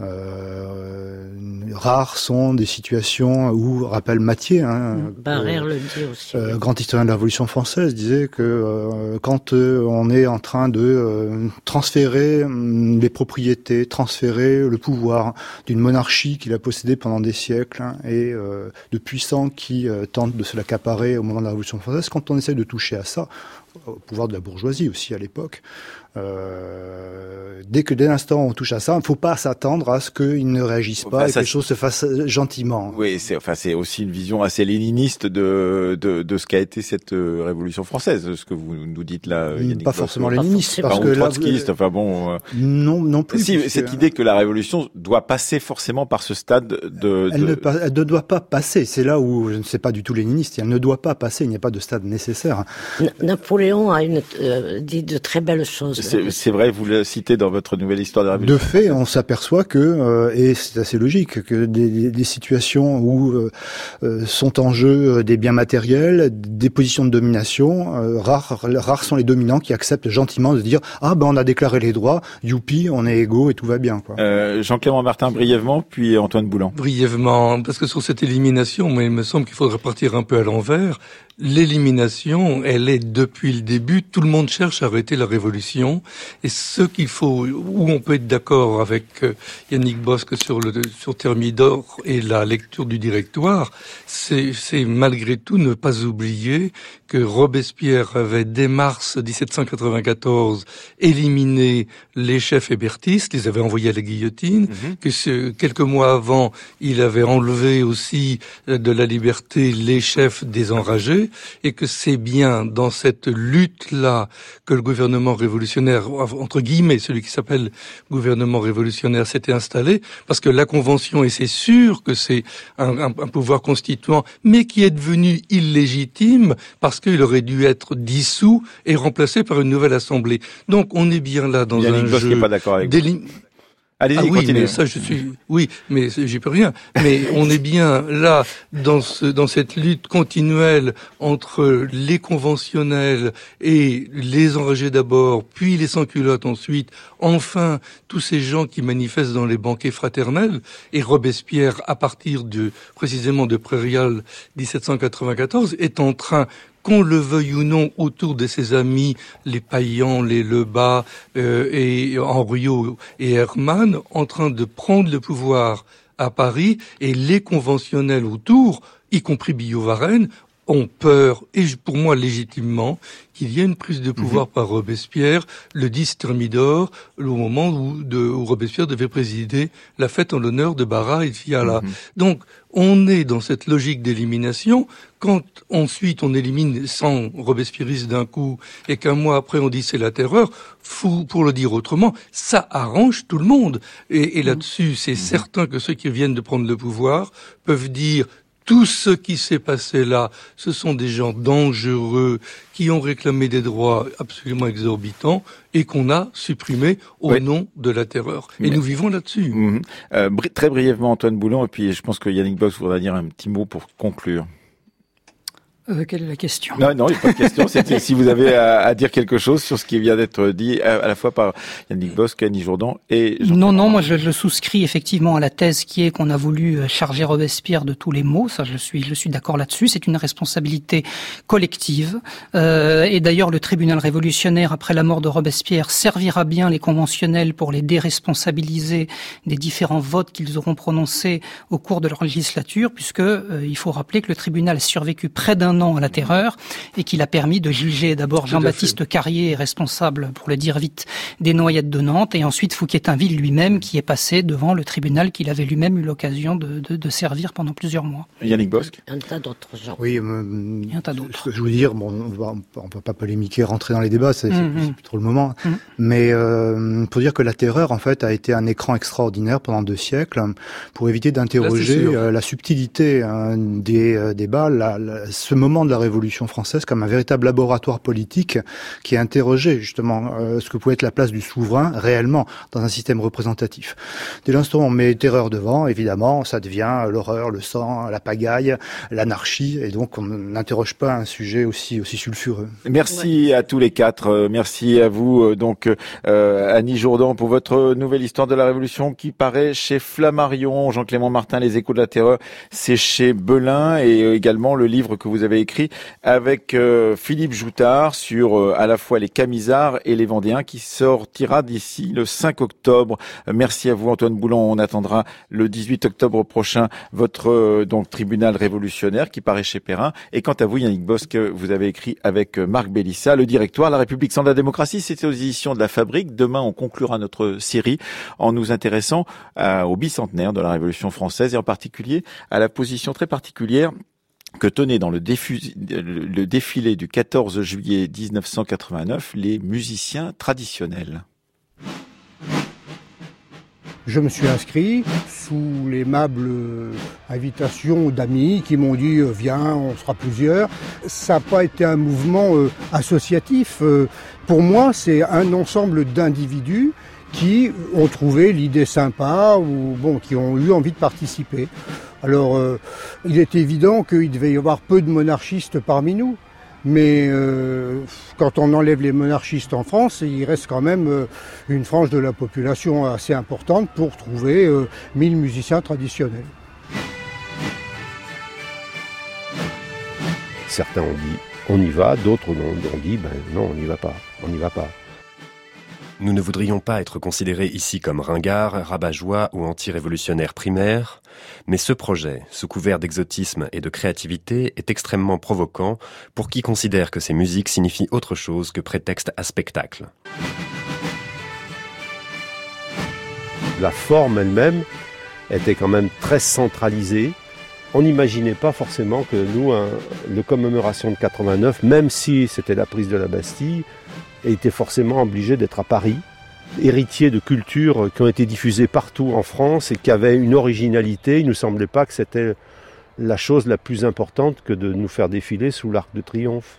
Euh, rares sont des situations où, rappelle Mathieu, hein, le dit aussi. Euh, grand historien de la Révolution française, disait que euh, quand on est en train de transférer hum, les propriétés, transférer le pouvoir d'une monarchie qu'il a possédée pendant des siècles hein, et de puissants qui tentent de se l'accaparer au moment de la Révolution française, quand on essaie de toucher à ça, au pouvoir de la bourgeoisie aussi à l'époque, euh, dès que dès l'instant on touche à ça, il ne faut pas s'attendre à ce qu'ils ne réagissent pas Enfin, et que les choses se fassent gentiment. Oui, c'est enfin c'est aussi une vision assez léniniste de de, de ce qu'a été cette euh, révolution française, ce que vous nous dites là. Yannick Pas forcément Pas léniniste, parce Enfin, que là, trotskiste, enfin bon. euh, non, non plus. si, cette idée que la révolution doit passer forcément par ce stade de. Elle de- ne, pa- elle ne doit pas passer. C'est là où je ne sais pas du tout léniniste. Elle ne doit pas passer. Il n'y a pas de stade nécessaire. Na- Napoléon a une, euh, dit de très belles choses. C'est c'est vrai, vous le citez dans votre nouvelle histoire de la De fait, on s'aperçoit que, euh, et c'est assez logique, que des, des- des situations où euh, euh, sont en jeu des biens matériels, des positions de domination, euh, rares, rares sont les dominants qui acceptent gentiment de dire ah ben on a déclaré les droits, youpi, on est égaux et tout va bien. Quoi. Euh, Jean-Clément Martin brièvement, puis Antoine Boulan. Brièvement, parce que sur cette élimination, mais il me semble qu'il faudrait partir un peu à l'envers. L'élimination, elle est depuis le début. Tout le monde cherche à arrêter la révolution. Et ce qu'il faut, où on peut être d'accord avec euh, Yannick Bosque sur le sur Thermidor et la lecture du directoire, c'est malgré tout ne pas oublier que Robespierre avait dès mars 1794 éliminé les chefs hébertistes, les avait envoyés à la guillotine, que ce- quelques mois avant, il avait enlevé aussi euh, de la liberté les chefs des enragés, et que c'est bien dans cette lutte-là que le gouvernement révolutionnaire, entre guillemets, celui qui s'appelle gouvernement révolutionnaire, s'était installé, parce que la Convention, et c'est sûr que c'est un, un- un pouvoir constituant, mais qui est devenu illégitime parce qu'il aurait dû être dissous et remplacé par une nouvelle assemblée. Donc on est bien là dans Yannick un qui jeu n'est pas d'accord avec Allez-y, ah oui, continuez. mais ça je suis. Oui, mais j'y peux rien. Mais on est bien là dans ce dans cette lutte continuelle entre les conventionnels et les enragés d'abord, puis les sans-culottes ensuite. Enfin, tous ces gens qui manifestent dans les banquets fraternels et Robespierre, à partir de précisément de Prairial 1794, est en train qu'on le veuille ou non, autour de ses amis, les Payan, les Lebas euh, et Henriot et Hermann, en train de prendre le pouvoir à Paris, et les conventionnels autour, y compris Billot-Varenne, ont peur, et pour moi légitimement, qu'il y ait une prise de pouvoir par Robespierre le 10 Thermidor, au moment où, de, où Robespierre devait présider la fête en l'honneur de Barra et de Fiala. Donc, on est dans cette logique d'élimination. Quand ensuite on élimine 100 Robespierristes d'un coup et qu'un mois après on dit c'est la terreur, fou, pour le dire autrement, ça arrange tout le monde. Et, et là-dessus, c'est certain que ceux qui viennent de prendre le pouvoir peuvent dire tout ce qui s'est passé là, ce sont des gens dangereux qui ont réclamé des droits absolument exorbitants et qu'on a supprimés au Oui. nom de la terreur. Et Mais- nous vivons là-dessus. Mhm. Euh, bri- très brièvement, Antoine Boulan, et puis je pense que Yannick Boss voudra dire un petit mot pour conclure. Euh, quelle est la question? Non, non, il n'y a pas de question. C'était si vous avez à, à dire quelque chose sur ce qui vient d'être dit à, à la fois par Yannick Boss, Annie Jourdan et Jean Non, non, moi je, je souscris effectivement à la thèse qui est qu'on a voulu euh, charger Robespierre de tous les maux. Ça, je suis, je suis d'accord là-dessus. C'est une responsabilité collective. Euh, et d'ailleurs, le tribunal révolutionnaire, après la mort de Robespierre, servira bien les conventionnels pour les déresponsabiliser des différents votes qu'ils auront prononcés au cours de leur législature, puisque euh, il faut rappeler que le tribunal a survécu près d'un an à la terreur et qu'il a permis de juger d'abord Jean-Baptiste Carrier, responsable, pour le dire vite, des noyades de Nantes, et ensuite Fouquier-Tinville lui-même, qui est passé devant le tribunal qu'il avait lui-même eu l'occasion de, de, de servir pendant plusieurs mois. Yannick Bosque. Un tas d'autres gens. Oui, euh, un tas d'autres. ce que je veux dire, bon, on va, on peut pas polémiquer, rentrer dans les débats, c'est c'est plus trop le moment. Mhm. Mais euh, pour dire que la terreur, en fait, a été un écran extraordinaire pendant deux siècles pour éviter d'interroger euh, la subtilité hein, des euh, débats. La, la- ce moment moment de la Révolution française comme un véritable laboratoire politique qui interrogeait justement ce que pouvait être la place du souverain réellement dans un système représentatif. Dès l'instant où on met terreur devant, évidemment, ça devient l'horreur, le sang, la pagaille, l'anarchie, et donc on n'interroge pas un sujet aussi aussi sulfureux. Merci à tous les quatre. Merci à vous donc Annie Jourdan pour votre nouvelle histoire de la Révolution qui paraît chez Flammarion. Jean-Clément Martin, Les Échos de la Terreur, c'est chez Belin et également le livre que vous avez écrit avec Philippe Joutard sur à la fois les Camisards et les Vendéens qui sortira d'ici le 5 octobre. Merci à vous Antoine Boulon. On attendra le 18 octobre prochain votre donc tribunal révolutionnaire qui paraît chez Perrin. Et quant à vous Yannick Bosque, vous avez écrit avec Marc Bellissa le directoire La République sans la démocratie. C'était aux éditions de la Fabrique. Demain, on conclura notre série en nous intéressant au bicentenaire de la Révolution française et en particulier à la position très particulière que tenaient dans le, défilé du 14 juillet 1989 les musiciens traditionnels. Je me suis inscrit sous l'aimable invitation d'amis qui m'ont dit viens, on sera plusieurs. Ça n'a pas été un mouvement associatif. Pour moi, c'est un ensemble d'individus qui ont trouvé l'idée sympa ou bon, qui ont eu envie de participer. Alors, euh, il est évident qu'il devait y avoir peu de monarchistes parmi nous. Mais euh, quand on enlève les monarchistes en France, il reste quand même euh, une frange de la population assez importante pour trouver euh, 1000 musiciens traditionnels. Certains ont dit on y va, d'autres ont dit ben non, on n'y va pas, on n'y va pas. Nous ne voudrions pas être considérés ici comme ringards, rabat-joie ou anti-révolutionnaires primaires, mais ce projet, sous couvert d'exotisme et de créativité, est extrêmement provoquant pour qui considère que ces musiques signifient autre chose que prétexte à spectacle. La forme elle-même était quand même très centralisée. On n'imaginait pas forcément que nous, le commémoration de 89, même si c'était la prise de la Bastille, était forcément obligé d'être à Paris, héritier de cultures qui ont été diffusées partout en France et qui avaient une originalité. Il ne nous semblait pas que c'était la chose la plus importante que de nous faire défiler sous l'arc de triomphe.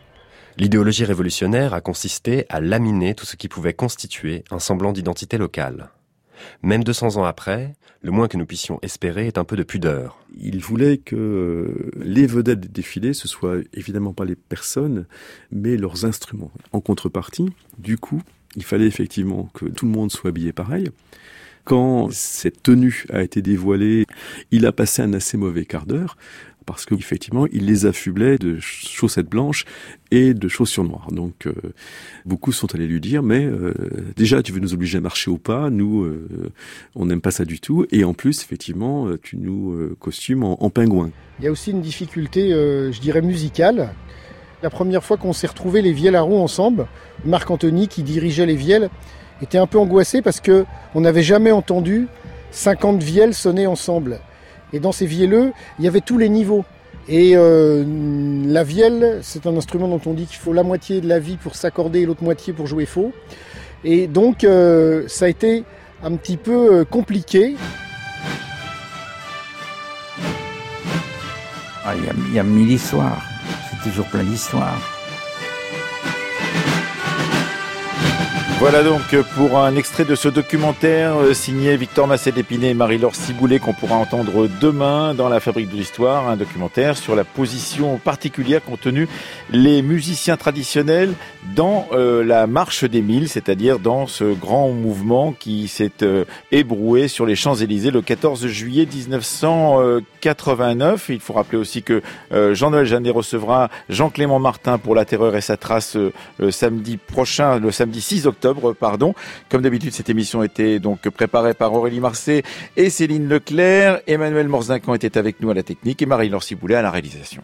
L'idéologie révolutionnaire a consisté à laminer tout ce qui pouvait constituer un semblant d'identité locale. Même 200 ans après, le moins que nous puissions espérer est un peu de pudeur. Il voulait que les vedettes des défilés, ce soit évidemment pas les personnes, mais leurs instruments. En contrepartie, du coup, il fallait effectivement que tout le monde soit habillé pareil. Quand cette tenue a été dévoilée, il a passé un assez mauvais quart d'heure parce qu'effectivement, il les affublait de chaussettes blanches et de chaussures noires. Donc, euh, beaucoup sont allés lui dire, mais euh, déjà, tu veux nous obliger à marcher au pas, nous, euh, on n'aime pas ça du tout, et en plus, effectivement, tu nous costumes en, pingouin. Il y a aussi une difficulté, je dirais, musicale. La première fois qu'on s'est retrouvés les vielles à roue ensemble, Marc Anthony, qui dirigeait les vielles, était un peu angoissé parce que on n'avait jamais entendu 50 vielles sonner ensemble. Et dans ces vielleux, il y avait tous les niveaux. Et euh, la vielle, c'est un instrument dont on dit qu'il faut la moitié de la vie pour s'accorder et l'autre moitié pour jouer faux. Et donc, euh, ça a été un petit peu euh, compliqué. Ah, il, y a, il y a mille histoires. C'est toujours plein d'histoires. Voilà donc pour un extrait de ce documentaire signé Victor Massé d'Épinay et Marie-Laure Ciboulet qu'on pourra entendre demain dans la Fabrique de l'Histoire, un documentaire sur la position particulière qu'ont tenue les musiciens traditionnels dans euh, la marche des mille, c'est-à-dire dans ce grand mouvement qui s'est euh, ébroué sur les Champs-Élysées le 14 juillet 1989. Il faut rappeler aussi que euh, Jean-Noël Jeannet recevra Jean-Clément Martin pour La Terreur et sa trace le samedi prochain, le samedi 6 pardon. Comme d'habitude, cette émission était donc préparée par Aurélie Marcet et Céline Leclerc. Emmanuel Morzincan était avec nous à la technique et Marie-Laure Ciboulet à la réalisation.